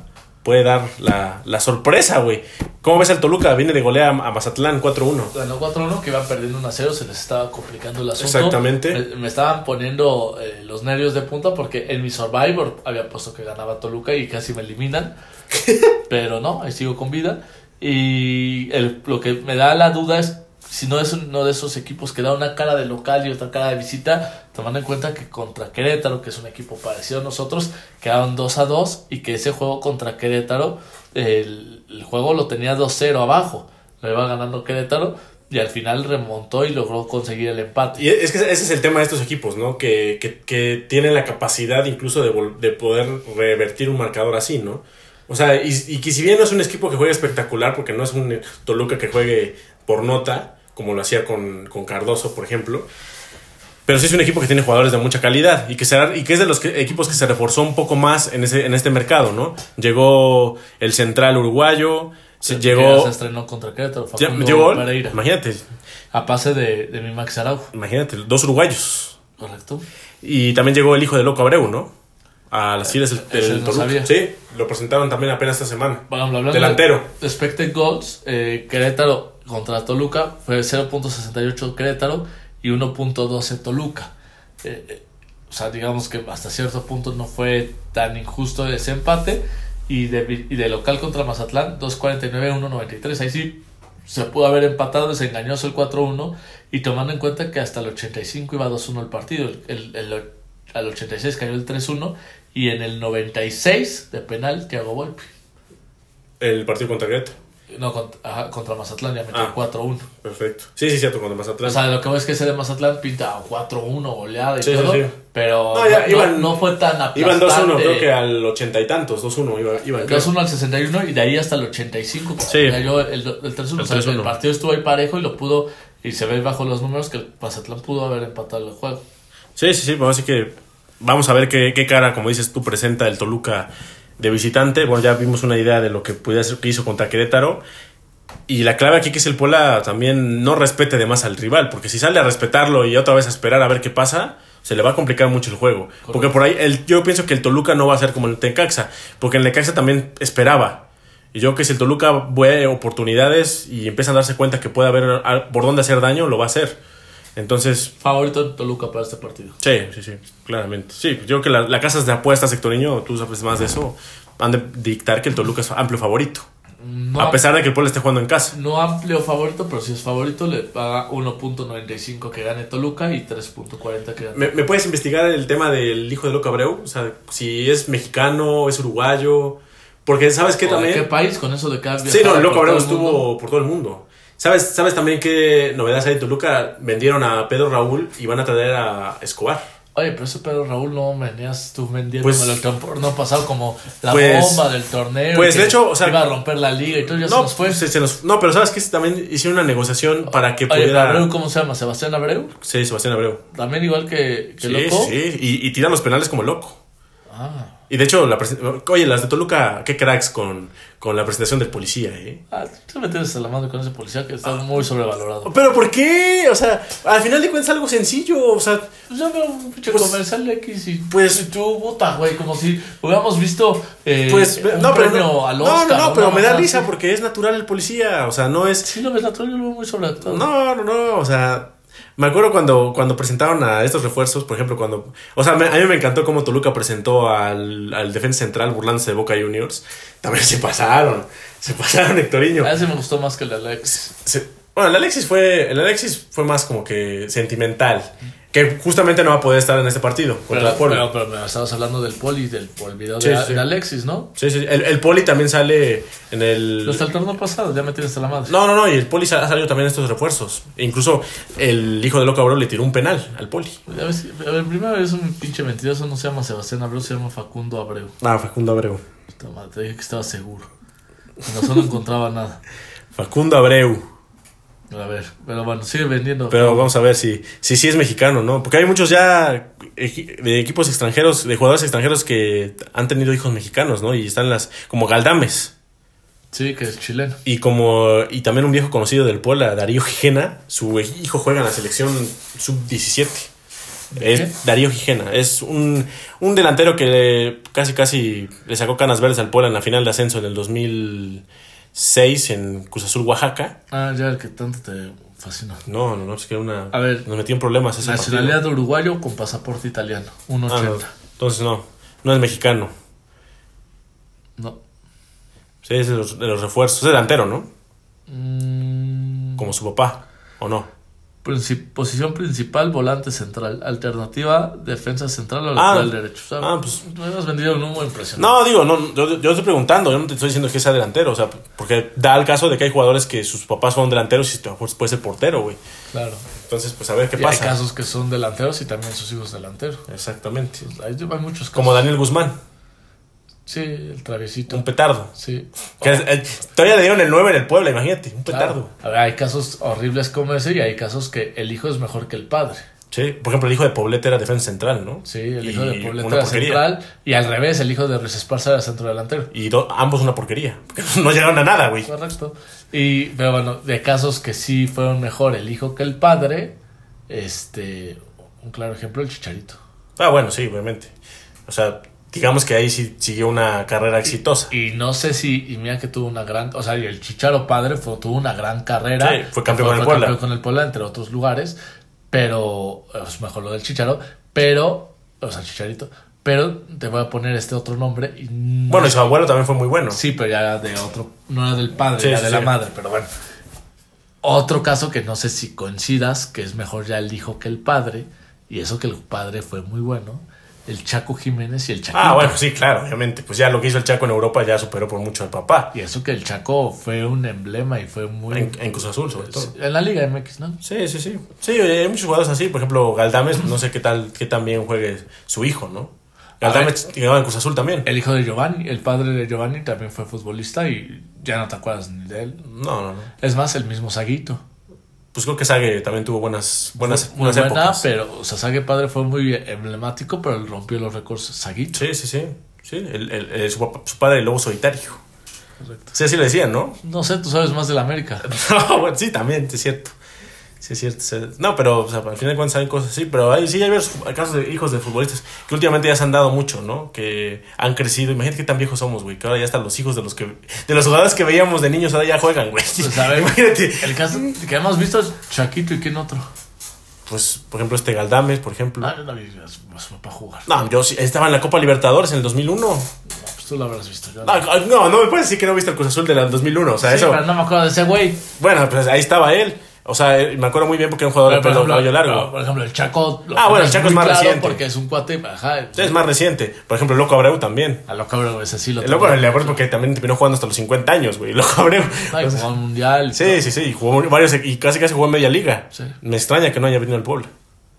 puede dar la, la sorpresa, güey. ¿Cómo ves al Toluca? Viene de golear a Mazatlán 4-1. Ganó 4-1, que iban perdiendo 1-0, se les estaba complicando el asunto. Exactamente. Me, me estaban poniendo eh, los nervios de punta porque en mi Survivor había puesto que ganaba Toluca y casi me eliminan. Pero no, ahí sigo con vida. Y el- lo que me da la duda es si no es uno de esos equipos que da una cara de local y otra cara de visita, tomando en cuenta que contra Querétaro, que es un equipo parecido a nosotros, quedaron 2 a 2 y que ese juego contra Querétaro, el, el juego lo tenía 2-0 abajo, lo iba ganando Querétaro y al final remontó y logró conseguir el empate. Y es que ese es el tema de estos equipos, ¿no? Que, que, que tienen la capacidad incluso de, de poder revertir un marcador así, ¿no? O sea, y, y que si bien no es un equipo que juegue espectacular, porque no es un Toluca que juegue por nota, como lo hacía con, con Cardoso, por ejemplo. Pero sí es un equipo que tiene jugadores de mucha calidad y que, será, y que es de los que- equipos que se reforzó un poco más en, ese, en este mercado, ¿no? Llegó el central uruguayo, se llegó... se estrenó contra Querétaro, Facundo llegó- Pereira. imagínate, A pase de, de mi Max Araujo, imagínate, dos uruguayos. correcto. Y también llegó el hijo de Loco Abreu, ¿no? A las filas del, del no Toluca. sabía. Sí, lo presentaron también apenas esta semana. Bueno, Delantero. de expected goals, eh, Querétaro contra Toluca fue 0.68 Querétaro y 1.12 Toluca. Eh, eh, o sea, digamos que hasta cierto punto no fue tan injusto ese empate. Y de, local contra Mazatlán, 2.49-1.93. Ahí sí se pudo haber empatado, es engañoso el 4-1. Y tomando en cuenta que hasta el 85 iba 2-1 el partido. El- al 86 cayó el 3-1. Y en el 96 de penal, Thiago Volpi. El partido contra Querétaro. No, contra, ajá, contra Mazatlán ya metió Ah. 4-1. Perfecto. Sí, sí, cierto, contra Mazatlán. O sea, lo que voy es que ese de Mazatlán pinta 4-1 goleada y Sí, sí, todo. sí. Pero No, ya no, iban- no fue tan aplastante. Iban 2-1, creo que al ochenta y tantos, 2-1 iba, iban. creo. 2-1 al 61 y de ahí hasta el 85. cuando Sí. cayó el, el 3-1. El O sea, 3-1. el partido estuvo ahí parejo y lo pudo. Y se ve bajo los números que el Mazatlán pudo haber empatado el juego. Sí, sí, sí, pues así que vamos a ver qué, qué cara, como dices tú, presenta el Toluca de visitante. Bueno, ya vimos una idea de lo que pudiera ser que hizo contra Querétaro. Y la clave aquí que es el Puebla también no respete de más al rival, porque si sale a respetarlo y otra vez a esperar a ver qué pasa, se le va a complicar mucho el juego. Porque por ahí el, yo pienso que el Toluca no va a ser como el Necaxa, porque el Necaxa también esperaba. Y yo creo que si el Toluca ve oportunidades y empieza a darse cuenta que puede haber por dónde hacer daño, lo va a hacer. Entonces, Favorito de Toluca para este partido. Sí, sí, sí, claramente. Sí, yo creo que la, la casas de apuestas, Sectoriño, tú sabes más de eso, han de dictar que el Toluca es amplio favorito. No, a pesar de que el Puebla esté jugando en casa. no amplio favorito, pero si es favorito, le paga 1.95 que gane Toluca y 3.40 que gane. ¿Me, me puedes investigar el tema del hijo de Loco Abreu? O sea, si es mexicano, es uruguayo. Porque, ¿sabes qué ¿O de también? qué país con eso de que ha Sí, no, por Abreu estuvo por todo el mundo. ¿Sabes, ¿Sabes también qué novedades hay de Toluca? Vendieron a Pedro Raúl y van a traer a Escobar. Oye, pero ese Pedro Raúl no venías tú vendiéndome Pues- el torneo pasado como la Pues- bomba del torneo. pues, que de hecho, o sea- iba a romper la liga y todo, ya se No, nos fue. se- se nos- no, pero ¿sabes qué? También hicieron una negociación para que Oye, pudiera... Abreu, ¿cómo se llama? ¿Sebastián Abreu? Sí, Sebastián Abreu. También igual que, que Sí, Loco. sí, y, y tiran los penales como loco. Ah. Y de hecho, la oye, las de Toluca, qué cracks con, con la presentación del policía, ¿eh? Ah, tú me tienes a la mano con ese policía que está muy sobrevalorado. Pero ¿por qué? O sea, al final de cuentas es algo sencillo, o sea, Pues yo veo un pinche Pues- comercial de X y pues- tú, puta, güey, como si hubiéramos visto eh, pues un no, pero no, al no, Oscar. no, no, pero me da risa así. porque es natural el policía, o sea, no es Sí, lo ves natural, yo lo veo muy sobreactuado. No, no, no, o sea, me acuerdo cuando, cuando presentaron a estos refuerzos, por ejemplo, cuando, o sea, me- a mí me encantó cómo Toluca presentó al, al defensa central burlándose de Boca Juniors. También se pasaron, se pasaron, Hectoriño. A ese me gustó más que el de Alex. Se- bueno, el Alexis fue, el Alexis fue más como que sentimental, que justamente no va a poder estar en este partido contra Pero, Puebla. pero, pero me estabas hablando del poli, del video Sí, de, sí, sí. de Alexis, ¿no? Sí, sí, el, el Poli también sale en el... Hasta el torneo pasado, ya me tienes a la madre. No, no, no, y el Poli ha salido también en estos refuerzos. E incluso el hijo de Loco Abreu le tiró un penal al Poli. A ver, si- a ver, primero es un pinche mentiroso, no se llama Sebastián Abreu, se llama Facundo Abreu. Ah, Facundo Abreu. Puta madre, te dije que estaba seguro. No solo encontraba nada. Facundo Abreu. A ver, pero bueno, sigue vendiendo. Pero vamos a ver si si sí es mexicano, ¿no? Porque hay muchos ya de equipos extranjeros, de jugadores extranjeros que han tenido hijos mexicanos, ¿no? Y están las como Galdames Sí, que es chileno. y como y también un viejo conocido del Puebla, Darío Gijena, su hijo juega en la selección sub 17. ¿De Es qué? Darío Gijena, es un, un delantero que le- casi casi le sacó canas verdes al Puebla en la final de ascenso en el 2006 en Cruz Azul, Oaxaca. Ah, ya el que tanto te fascina. No, no, no, es que era una A ver, nos metió en problemas ese partido. Nacionalidad uruguayo con pasaporte italiano. 1.80. Ah, no. Entonces no, no es mexicano. no. Sí, es de los, de los refuerzos. Es delantero, ¿no? Mm, Como su papá, ¿o no? Princip- posición principal, volante central. Alternativa, defensa central o Ah, lateral derecho. O sea, ah, pues- me has vendido un humo impresionante. No, digo, no, yo, yo estoy preguntando, yo no te estoy diciendo que sea delantero, o sea, porque da el caso de que hay jugadores que sus papás fueron delanteros y pues, puede ser portero, güey. Claro. Entonces, pues a ver qué Y hay pasa. casos que son delanteros y también sus hijos delanteros. Exactamente. Hay, hay muchos casos. Como Daniel Guzmán. Sí, el traviesito. Un petardo. Sí. Que es- eh, todavía le dieron el 9 en el Puebla, imagínate, un Claro. petardo. A ver, hay casos horribles como ese y hay casos que el hijo es mejor que el padre. Sí, por ejemplo, el hijo de Poblete era defensa central, ¿no? Sí, el hijo Y de Poblete era central y al revés, el hijo de Ruiz Esparza era centro delantero. Y do- ambos una porquería. Porque no llegaron a nada, güey. Correcto. Y, pero bueno, de casos que sí fueron mejor el hijo que el padre, este, un claro ejemplo, el chicharito. Ah, bueno, sí, obviamente. O sea, digamos que ahí sí siguió una carrera exitosa. Y no sé si, y mira que tuvo una gran, o sea, y el Chicharo padre fue, tuvo una gran carrera. Sí, fue campeón con el fue Puebla. campeón con el Puebla, entre otros lugares, pero, es mejor lo del Chicharo, pero, o sea, Chicharito, pero te voy a poner este otro nombre. Y no- Bueno, y su abuelo también fue muy bueno. Sí, pero ya era de otro, no era del padre, Sí, era sí, de la madre, pero bueno. Otro caso que no sé si coincidas, que es mejor ya el hijo que el padre, y eso que el padre fue muy bueno, el Chaco Jiménez y el Chaquito. Ah, bueno, sí, claro, obviamente. Pues ya lo que hizo el Chaco en Europa ya superó por mucho al papá. Y eso que el Chaco fue un emblema y fue muy... En, en Cruz Azul, sobre todo. En la Liga MX, ¿no? Sí, sí, sí. Sí, hay muchos jugadores así. Por ejemplo, Galdames, no sé qué tal, qué tan bien juegue su hijo, ¿no? Galdames jugaba en Cruz Azul también. El hijo de Giovanni, el padre de Giovanni también fue futbolista y ya no te acuerdas ni de él. No, no, no. Es más, el mismo Saguito. Pues creo que Sague también tuvo buenas, buenas, buenas buena, épocas. pero, o sea, Sague padre fue muy emblemático, pero él rompió los récords Saguito. Sí, sí, sí. sí el, el- su padre, el lobo solitario. Correcto. Sí, así le decían, ¿no? No sé, tú sabes más de la América. No, bueno, sí, también, es cierto. Sí, es cierto. No, pero o sea, al final de cuentas hay cosas así. Pero hay, sí hay varios casos de hijos de futbolistas que últimamente ya se han dado mucho, ¿no? Que han crecido. Imagínate qué tan viejos somos, güey. Que ahora ya están los hijos de los que de los jugadores que veíamos de niños ahora ya juegan, güey. Pues, Imagínate. El caso que hemos visto es Chaquito y quién otro. Pues, por ejemplo, este Galdames, por ejemplo. Ah, no, para jugar. No, yo sí, estaba en la Copa Libertadores en el 2001. No, pues tú lo habrás visto. Yo No, no. no, no me puedes decir que no viste el Cruz Azul del 2001. O sea, Sí, eso. pero no me acuerdo de ese güey. Bueno, pues ahí estaba él. O sea, eh, me acuerdo muy bien porque era un jugador de pelo ejemplo, largo. Por ejemplo, el Chaco. Ah, bueno, el Chaco es más claro reciente. Porque es un cuate. Ajá. Es más reciente. Por ejemplo, el Loco Abreu también. A lo cabrón, ese sí lo El Loco le acuerdo porque también terminó jugando hasta los 50 años, güey. Loco Abreu. Ay, Entonces, jugó un mundial. sí, sí, sí. Y jugó varios. Y casi casi jugó en media liga. Sí. Me extraña que no haya venido al pueblo.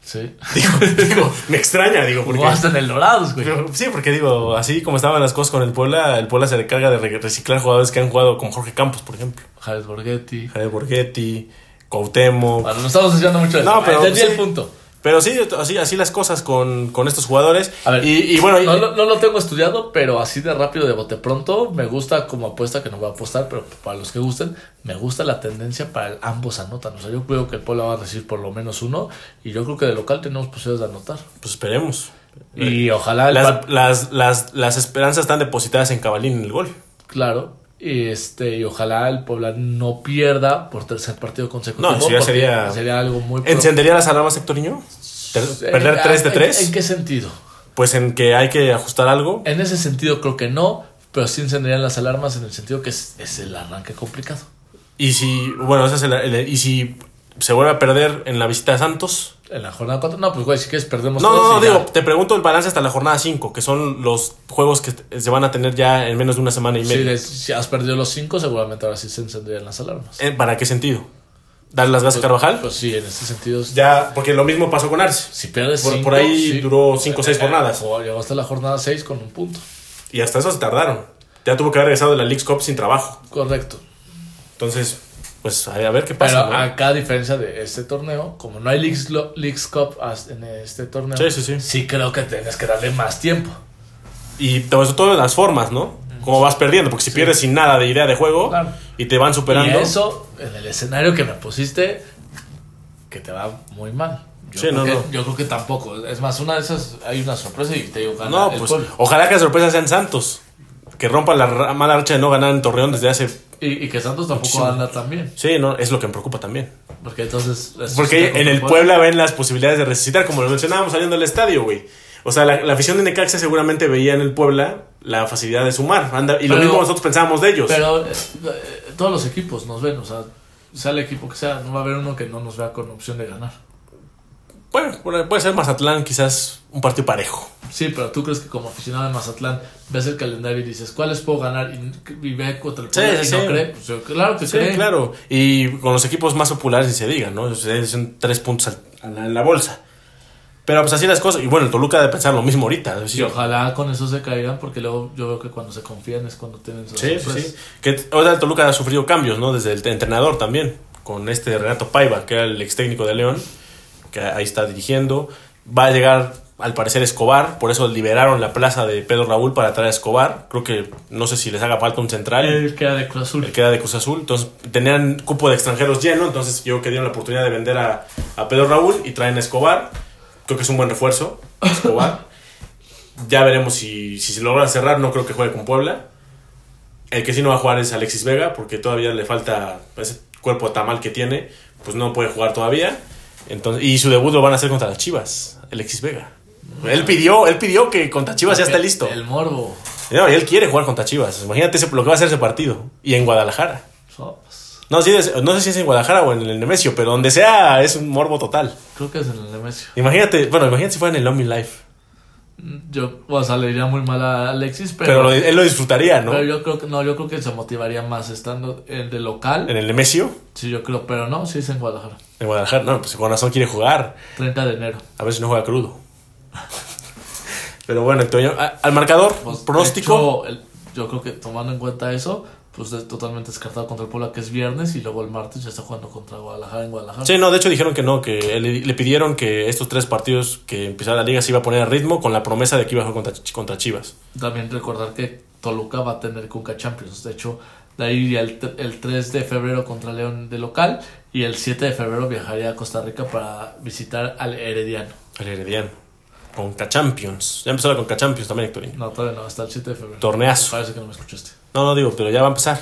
Sí. Digo, digo, me extraña, digo, porque. Jugó hasta en el Dorados, güey. Pero, Sí, porque digo, así como estaban las cosas con el Puebla, el Puebla se le carga de re- reciclar jugadores que han jugado como Jorge Campos, por ejemplo. Javier Borghetti. Javier Borghetti, Cuauhtémoc. Bueno, no estamos desviando mucho de No, eso. pero Entendí sí. el punto. Pero sí, así, así las cosas con, con estos jugadores. A ver, y, y bueno, y- no, lo- no lo tengo estudiado, pero así de rápido, de bote pronto, me gusta como apuesta, que no voy a apostar, pero para los que gusten, me gusta la tendencia para el ambos anotan. O sea, yo creo que el Puebla va a recibir por lo menos uno, y yo creo que de local tenemos posibilidades de anotar. pues esperemos. Y ojalá Las, las, las, las esperanzas están depositadas en Cabalín en el gol. Claro. Y este, y ojalá el Puebla no pierda por tercer partido consecutivo. No, eso ya sería- sería algo muy ¿Encendería las alarmas, Sectoriño? Eh, ¿Perder 3 de ¿en- 3? ¿En qué sentido? Pues en que hay que ajustar algo. En ese sentido creo que no, pero sí encenderían las alarmas en el sentido que es, es el arranque complicado. Y si, bueno, ese es el- el- y si se vuelve a perder en la visita de Santos. En la jornada 4, no, pues güey, si quieres perdemos No, no, no, ya. digo, te pregunto el balance hasta la jornada 5, que son los juegos que se van a tener ya en menos de una semana y media. les- si has perdido los 5, seguramente ahora sí se encenderían las alarmas. Eh, ¿Para qué sentido? ¿Darle las gracias a Carvajal? Pues sí, en ese sentido. ya, porque lo mismo pasó con Arce. Si pierdes Por- 5. por ahí duró cinco o seis jornadas. Llegó hasta la jornada 6 con un punto. Y hasta eso se tardaron. Ya tuvo que haber regresado de la League's Cup sin trabajo. Correcto. Entonces, pues a ver qué Pero pasa. ¿no? acá, a diferencia de este torneo, como no hay Leagues, Leagues Cup en este torneo, Sí, sí, sí. sí creo que tienes que darle más tiempo. Y todo eso, todas las formas, ¿no? Cómo vas perdiendo, porque si pierdes sin nada de idea de juego Claro. y te van superando. Y eso, en el escenario que me pusiste, que te va muy mal. Yo, Sí, creo, no, que, no. yo creo que tampoco. Es más, una de esas hay una sorpresa y te digo, gana No, el pues ojalá que la sorpresa sean Santos. Que rompan la mala racha de no ganar en Torreón desde hace. Y, y que Santos tampoco Muchísimo. anda tan bien. Sí, no, es lo que me preocupa también. Porque entonces. Porque en el Puebla ven las posibilidades de resucitar, como lo mencionábamos saliendo del estadio, güey. O sea, la, la afición de Necaxa seguramente veía en el Puebla la facilidad de sumar. Anda- y lo mismo nosotros pensábamos de ellos. Pero eh, todos los equipos nos ven, o sea, sea el equipo que sea, no va a haber uno que no nos vea con opción de ganar. Bueno, puede ser Mazatlán, quizás un partido parejo. Sí, pero tú crees que como aficionado de Mazatlán ves el calendario y dices, ¿cuáles puedo ganar? Y, y ve contra el Sí, y sí. no cree. Pues, claro que Sí, cree. claro. Y con los equipos más populares ni se diga, ¿no? Son tres puntos en la bolsa. Pero pues así las cosas. Y bueno, el Toluca debe pensar lo mismo ahorita. Y ojalá con eso se caigan, porque luego yo veo que cuando se confían es cuando tienen sus Sí, sí, sorpresas. sí. Que ahora el Toluca ha sufrido cambios, ¿no? Desde el entrenador también. Con este Renato Paiva, que era el ex técnico de León, que ahí está dirigiendo. Va a llegar, al parecer, Escobar. Por eso liberaron la plaza de Pedro Raúl para traer a Escobar. Creo que no sé si les haga falta un central. Él queda de Cruz Azul. el que era de Cruz Azul. Entonces tenían cupo de extranjeros lleno. Entonces yo que dieron la oportunidad de vender a, a Pedro Raúl y traen a Escobar. Creo que es un buen refuerzo. Escobar. ya veremos si, si se logra cerrar. No creo que juegue con Puebla. El que sí no va a jugar es Alexis Vega. Porque todavía le falta ese cuerpo tamal que tiene. Pues no puede jugar todavía. Entonces, y su debut lo van a hacer contra las Chivas. Alexis Vega. Él pidió, él pidió que contra Chivas ya está listo. El morbo. No, y él quiere jugar contra Chivas. Imagínate lo que va a ser ese partido. Y en Guadalajara. Sopas. No, sí, no sé si es en Guadalajara o en el Nemesio, pero donde sea es un morbo total. Creo que es en el Nemesio. Imagínate, bueno, imagínate si fuera en el Omni Life. Yo, o sea, le diría muy mal a Alexis, Pero, él lo disfrutaría, ¿no? pero yo creo que no, yo creo que se motivaría más estando en de local. En el Nemesio, Sí, yo creo, pero no, sí es en Guadalajara. en Guadalajara. No, pues con razón quiere jugar. 30 de enero. A ver si no juega crudo. Pero bueno, a- al marcador, Pues, pronóstico. hecho, el- yo creo que tomando en cuenta eso, pues es totalmente descartado contra el Puebla que es viernes y luego el martes ya está jugando contra Guadalajara en Guadalajara. Sí, no, de hecho dijeron que no, que le, le pidieron que estos tres partidos que empezara la liga se iba a poner a ritmo con la promesa de que iba a jugar contra, contra Chivas. También recordar que Toluca va a tener Conca Champions. De hecho, de ahí iría el, el 3 de febrero contra León de local y el 7 de febrero viajaría a Costa Rica para visitar al Herediano. El Herediano. Conca Champions. Ya empezó la Conca Champions también, Héctorín. No, todavía no, hasta el 7 de febrero. Torneazo. Parece que no me escuchaste. No, no digo, pero ya va a empezar.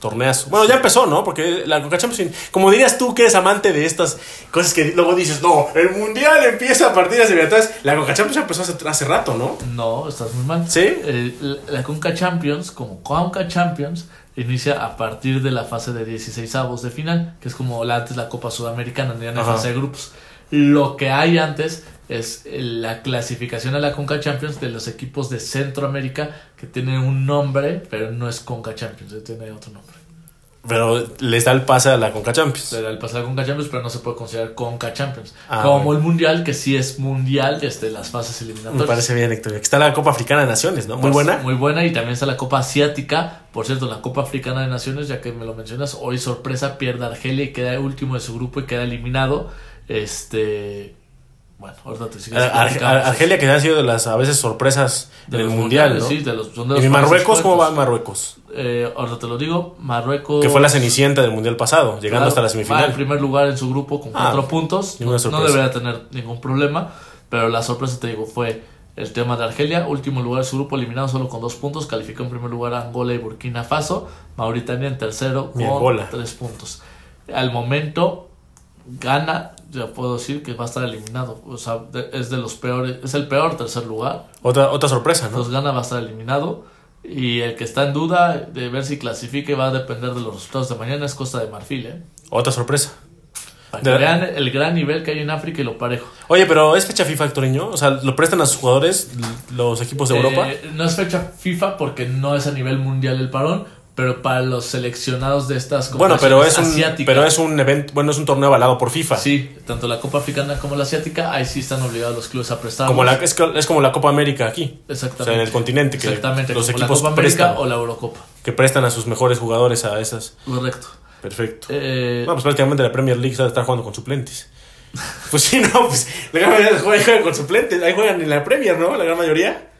Torneazo. Bueno, ya empezó, ¿no? Porque la Conca Champions, como dirías tú que eres amante de estas cosas que luego dices, no, el Mundial empieza a partir de hace atrás. La Conca Champions ya empezó hace, hace rato, ¿no? No, estás muy mal. ¿Sí? Eh, la la Conca Champions, como Conca Champions, inicia a partir de la fase de 16 avos de final, que es como la, antes la Copa Sudamericana, ya no hay Ajá. fase de grupos. Lo que hay antes es eh, la clasificación a la Conca Champions de los equipos de Centroamérica que tienen un nombre, pero no es Conca Champions, eh, tiene otro nombre. Pero les da el pase a la Conca Champions. Será el pasar Conca Champions, pero no se puede considerar Conca Champions. Ah, como bueno. el Mundial, que sí es Mundial desde las fases eliminatorias. Me parece bien, Héctor. Está la Copa Africana de Naciones, ¿no? Muy Pues, buena. Muy buena y también está la Copa Asiática. Por cierto, la Copa Africana de Naciones, ya que me lo mencionas, hoy sorpresa pierde Argelia y queda último de su grupo y queda eliminado. Este. Bueno, ahorita te sigues Ar- Ar- platicando, Ar- Argelia, que han sido de las a veces sorpresas de del Mundial. Sí, de los, son de ¿Y Marruecos? ¿Cómo va. Marruecos? Eh, ahorita te lo digo, Marruecos. Que fue la cenicienta del Mundial pasado, llegando Claro, hasta la Va en semifinal. primer lugar en su grupo con Ah, cuatro puntos. No, no debería tener ningún problema. Pero la sorpresa, te digo, fue el tema de Argelia. Último lugar de su grupo, eliminado solo con dos puntos. Calificó en primer lugar a Angola y Burkina Faso. Mauritania en tercero con tres puntos. Al momento, gana. Ya puedo decir que va a estar eliminado. O sea, es de los peores. Es el peor tercer lugar. Otra, otra sorpresa, ¿no? Entonces gana va a estar eliminado. Y el que está en duda de ver si clasifique va a depender de los resultados de mañana es Costa de Marfil. ¿eh? Otra sorpresa. De- vean el gran nivel que hay en África y lo parejo. Oye, pero ¿es fecha FIFA, Héctoriño? O sea, ¿lo prestan a sus jugadores los equipos de Europa? Eh, no es fecha FIFA porque no es a nivel mundial el parón, pero para los seleccionados de estas Bueno, pero es un asiáticas, pero es un evento, bueno, es un torneo avalado por FIFA. Sí, tanto la Copa Africana como la asiática, ahí sí están obligados los clubes a prestar. Como la es, es como la Copa América aquí. Exactamente. O sea, en el continente que Exactamente, los como equipos la Copa América o la Eurocopa. que prestan a sus mejores jugadores a esas. Correcto. Perfecto. Eh, No, pues prácticamente la Premier League está jugando con suplentes. Pues sí, no, pues la gran mayoría juega, juega con suplentes. Ahí juegan en la Premier, ¿no? La gran mayoría.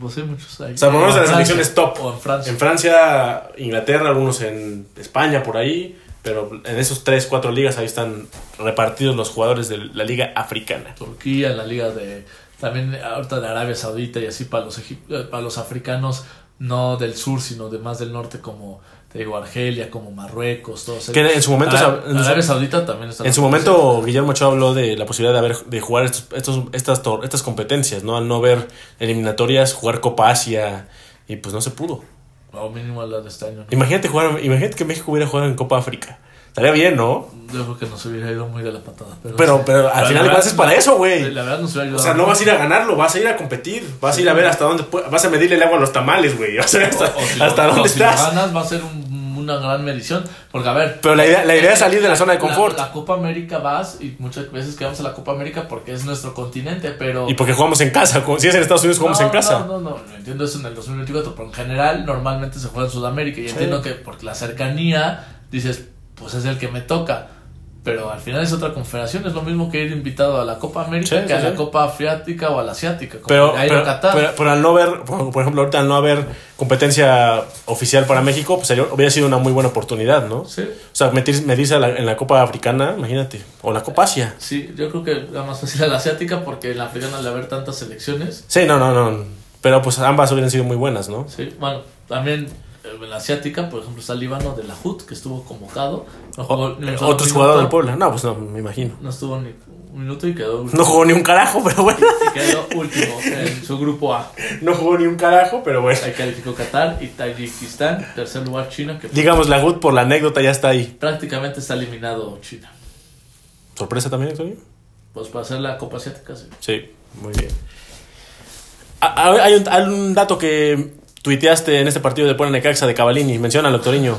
Pues sí, muchos ahí. O sea, por lo menos en las Francia, top. O en Francia. En Francia, Inglaterra, algunos en España, por ahí. Pero en esos 3, 4 ligas ahí están repartidos los jugadores de la liga africana. Turquía, en la liga de también ahorita de Arabia Saudita y así para los eh, para los africanos no del sur sino de más del norte como te digo Argelia, como Marruecos, todos Que en su momento, Ara- en su- Arabia Saudita también está En su momento, Guillermo Ochoa habló de la posibilidad de, haber, de jugar estos, estos, estas, tor- estas competencias, ¿no? Al no ver eliminatorias, jugar Copa Asia, y pues no se pudo. o mínimo la de este año. ¿no? Imagínate jugar, imagínate que México hubiera jugado en Copa África. Estaría bien, ¿no? Yo creo que nos hubiera ido muy de la patada. Pero, Pero, sí. pero al la final de cuentas es para eso, güey. La verdad nos hubiera O ayudado. sea, no vas a ir a ganarlo, vas a ir a competir, vas a ir a ver hasta dónde vas a medirle el agua a los tamales, güey. O sea, hasta, O- o si hasta lo- dónde o si estás. ganas va a ser un- una gran medición. Porque, a ver. Pero la idea, la idea es salir de la zona de confort. La, Copa América vas y muchas veces que vamos a la Copa América porque es nuestro continente, pero. Y porque jugamos en casa. Si es en Estados Unidos, jugamos en casa. No, no, no. Entiendo eso en el 2024, pero en general normalmente se juega en Sudamérica. Y entiendo que por la cercanía dices, pues es el que me toca pero al final es otra confederación, es lo mismo que ir invitado a la Copa América que a la Copa Afriática o a la Asiática. pero, pero, al no haber, por ejemplo, ahorita al no haber competencia oficial para México, pues hubiera sido una muy buena oportunidad, ¿no? Sí. O sea, metirse, en la Copa Africana, imagínate, o la Copa Asia. Sí, yo creo que era más fácil a la Asiática porque en la Africana al haber tantas selecciones. Sí, no, no, no. Pero pues ambas hubieran sido muy buenas, ¿no? Sí, bueno, también en la asiática, por ejemplo, está el Líbano de la HUT, que estuvo convocado. No jugó, Otros jugadores del Puebla. No, pues no, me imagino. No estuvo ni un minuto y quedó último. No jugó ni un carajo, pero bueno. Y quedó último en su grupo A. No jugó ni un carajo, pero bueno. Ahí calificó Qatar y Tayikistán. Tercer lugar China. Que Digamos, la HUT por la anécdota ya está ahí. Prácticamente está eliminado China. ¿Sorpresa también, Antonio? Pues para hacer la Copa Asiática, sí. Sí, muy bien. Hay un, hay un dato que tuiteaste en este partido de Puebla Necaxa de Cavalini. Menciona, Héctorinho.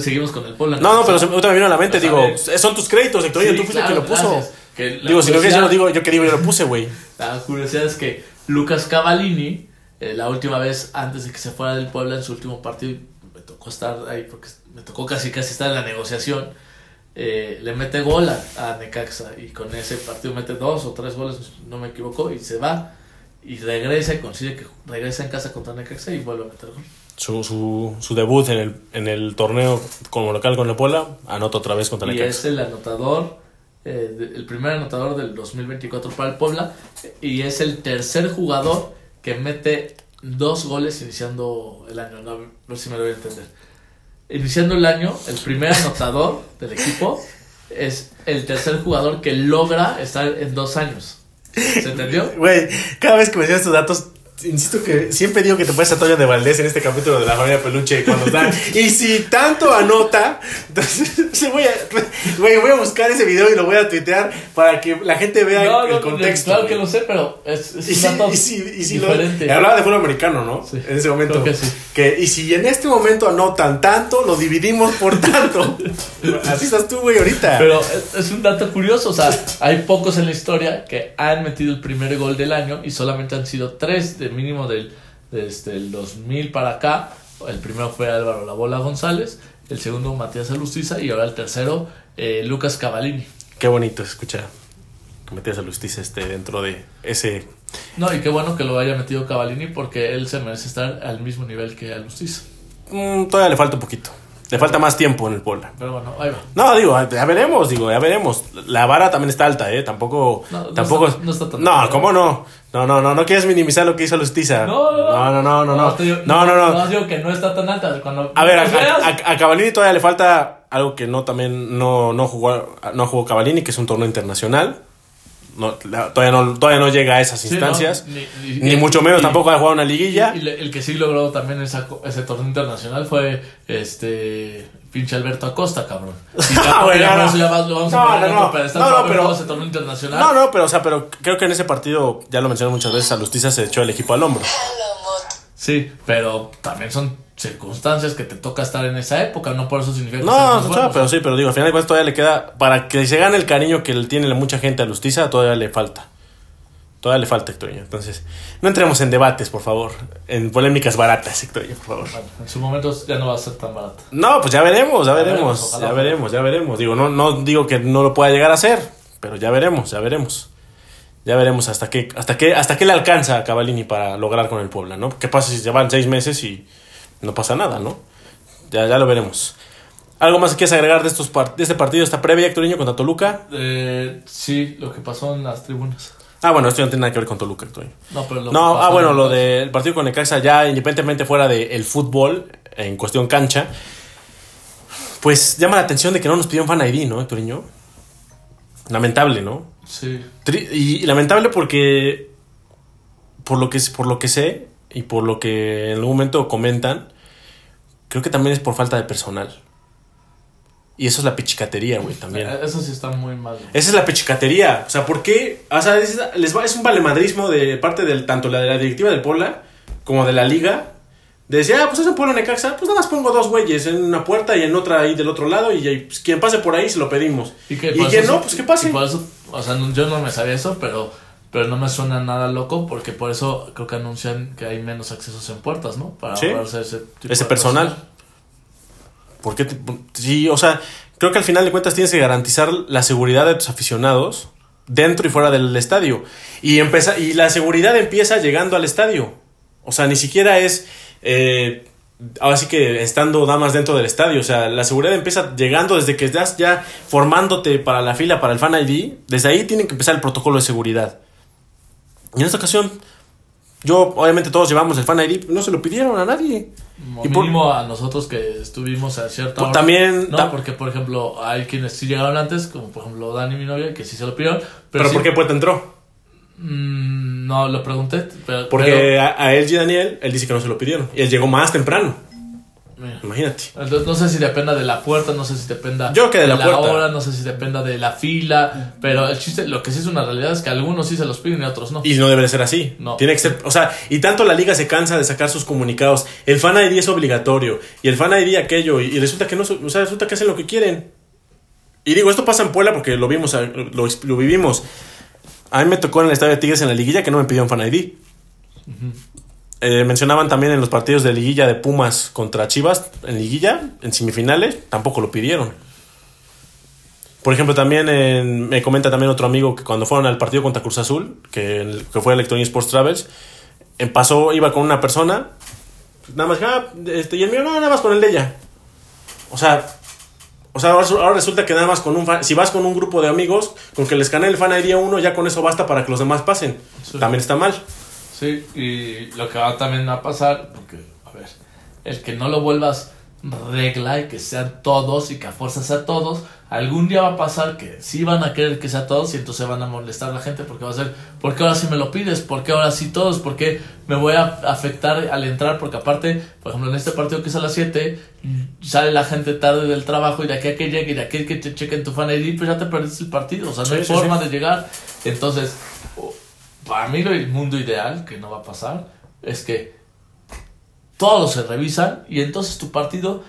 Seguimos con el Puebla. No, no, pero ahorita me vino a la mente. digo, son tus créditos, Héctorinho. tú fuiste el que lo puso. digo, si no quieres, yo lo digo. Yo que digo, yo lo puse, güey. La curiosidad es que Lucas Cavallini, eh, la última vez antes de que se fuera del Puebla en su último partido, me tocó estar ahí porque me tocó casi casi estar en la negociación. Eh, le mete gol a, a Necaxa y con ese partido mete dos o tres goles, no me equivoco, y se va y regresa y consigue que regresa en casa contra Necaxa y vuelve a meter gol. Su, su, su debut en el, en el torneo como local con el Puebla, anota otra vez contra Necaxa. Y es el anotador, eh, el primer anotador del 2024 para el Puebla y es el tercer jugador que mete dos goles iniciando el año. a ver si me lo voy a entender. Iniciando el año, el primer anotador del equipo es el tercer jugador que logra estar en dos años. ¿Se entendió? Güey, cada vez que me estos datos, insisto que siempre digo que te puedes a Toño de Valdés en este capítulo de la familia Peluche cuando dan. y si tanto anota, entonces voy a, voy a buscar ese video y lo voy a tuitear para que la gente vea el contexto. claro que lo sé, pero es, es y un si, y si, diferente. hablaba de fútbol americano, ¿no? En ese momento. que sí. Que, y si en este momento anotan tanto, lo dividimos por tanto. Así estás tú, güey, ahorita. Pero es, es un dato curioso. O sea, hay pocos en la historia que han metido el primer gol del año y solamente han sido tres de mínimo del, desde el 2000 para acá. El primero fue Álvaro La Bola González, el segundo Matías Alustiza y ahora el tercero eh, Lucas Cavallini. Qué bonito escuchar que Matías Alustiza esté dentro de ese... No, y qué bueno que lo haya metido Cavallini porque él se merece estar al mismo nivel que Alustiza. Mm, todavía le falta un poquito. Le falta más tiempo en el Puebla. Pero bueno, ahí va. No, digo, ya veremos, digo, ya veremos. La vara también está alta, ¿eh? Tampoco. No, tampoco. No está, tan No, ¿cómo no? No, no, no, no quieres minimizar lo que hizo Lustiza. No, no, no. No, no, no, no. No, no, no. No, digo que no está tan alta. Cuando a ver, a, a, a, Cavallini todavía le falta algo que no también no, no jugó, no jugó Cavallini, que es un torneo internacional no, todavía, no, todavía no llega a esas instancias, ni, mucho menos tampoco ha jugado una liguilla. Y, el que sí logró también esa, ese torneo internacional fue este pinche Alberto Acosta, cabrón. no, no, pero, o sea, pero creo que en ese partido, ya lo mencioné muchas veces, a Lusticia se echó el equipo al hombro. Sí, pero también son circunstancias que te toca estar en esa época, no por eso significa que No, no, pero sí, pero digo, al final de cuentas todavía le queda, para que se gane el cariño que tiene mucha gente a Lustiza, todavía le falta. Todavía le falta, Hectorinho. Entonces, no entremos en debates, por favor. En polémicas baratas, Hectorinho, por favor. Bueno, en su momento ya no va a ser tan barata. No, pues ya veremos, ya, veremos. ya veremos, ya veremos. Digo, no, no digo que no lo pueda llegar a hacer, pero ya veremos, ya veremos. Ya veremos hasta qué, hasta qué, hasta qué le alcanza a Cavalini para lograr con el Puebla, ¿no? ¿Qué pasa si llevan seis meses y no pasa nada, ¿no? Ya, ya lo veremos. ¿Algo más que quieres agregar de, estos de este partido, esta previa, Hectorinho, contra Toluca? Eh, sí, lo que pasó en las tribunas. Ah, bueno, esto no tiene nada que ver con Toluca, Hectorinho. No, pero lo No, ah, bueno, lo del partido con Necaxa, ya independientemente fuera del fútbol, en cuestión cancha, pues llama la atención de que no nos pidieron fan ID, ¿no, Hectorinho? Lamentable, ¿no? Sí. y, lamentable porque, por lo, que, por lo que sé y por lo que en algún momento comentan, creo que también es por falta de personal. Y eso es la pechicatería, güey, también. Eh, eso sí está muy mal. Esa es la pechicatería. O sea, ¿por qué? O sea, es, les va, es un valemadrismo de parte del tanto la de la directiva del Puebla como de la liga De decir, ah, pues es un pueblo Necaxa, pues nada más pongo dos güeyes en una puerta y en otra ahí del otro lado y pues, quien pase por ahí se lo pedimos. Y, que Y quien eso- no, pues que pase. y por eso, o sea, no- yo no me sabía eso, pero, pero no me suena nada loco porque por eso creo que anuncian que hay menos accesos en puertas, ¿no? Para Sí. ahorrarse ese tipo Ese de personal. personal. ¿Por qué? te- sí, o sea, creo que al final de cuentas tienes que garantizar la seguridad de tus aficionados dentro y fuera del estadio. Y, empeza- y la seguridad empieza llegando al estadio. O sea, ni siquiera es... Eh, ahora sí que estando damas dentro del estadio. O sea, la seguridad empieza llegando desde que estás ya formándote para la fila, para el Fan ID. Desde ahí tienen que empezar el protocolo de seguridad. Y en esta ocasión, yo, obviamente todos llevamos el Fan ID, no se lo pidieron a nadie. Y por- mínimo a nosotros que estuvimos a cierta Pues hora. también- No, tam- porque por ejemplo hay quienes sí llegaron antes, como por ejemplo Dani, mi novia, que sí se lo pidieron. Pero, ¿Pero, sí- por qué Puerta entró? Mm, no, lo pregunté. Pero, Porque pero- a, a él y Daniel, él dice que no se lo pidieron. Y él llegó más temprano. Mira. Imagínate. Entonces, no sé si dependa de la puerta, no sé si dependa Yo que de la puerta. hora, no sé si dependa de la fila, pero el chiste, lo que sí es una realidad es que algunos sí se los piden y otros no. Y no debe ser así. No. Tiene que ser. O sea, y tanto la liga se cansa de sacar sus comunicados. El fan ID es obligatorio. Y el fan ID aquello. Y, y resulta que no. O sea, resulta que hacen lo que quieren. Y digo, esto pasa en Puebla porque lo vimos, lo, lo vivimos. A mí me tocó en el estadio de Tigres en la liguilla que no me pidieron fan ID. Eh, mencionaban también en los partidos de liguilla de Pumas contra Chivas, en liguilla, en semifinales, tampoco lo pidieron. Por ejemplo, también en- me comenta también otro amigo que cuando fueron al partido contra Cruz Azul, que, que fue Electronic Sports Travels, pasó, iba con una persona, nada más, ah, este, y el mío, no, nada más con el de ella. O sea, o sea, ahora, resulta que nada más con un fan, si vas con un grupo de amigos, con que les escanee el fan ID a uno, ya con eso basta para que los demás pasen. Sí. También está mal. Sí, y lo que va también a pasar, porque, a ver, el que no lo vuelvas regla y que sean todos y que a fuerza sea todos, algún día va a pasar que sí van a querer que sea todos y entonces van a molestar a la gente porque va a ser, ¿por qué ahora sí me lo pides? ¿Por qué ahora sí todos? ¿Por qué me voy a afectar al entrar? Porque aparte, por ejemplo, en este partido que es a las 7, sale la gente tarde del trabajo y de aquí a que llegue y de aquí a que te chequen tu fan ID, pues ya te perdiste el partido, o sea, no hay sí, forma sí. de llegar. Entonces, para mí el mundo ideal, que no va a pasar, es que todos se revisan y entonces tu partido,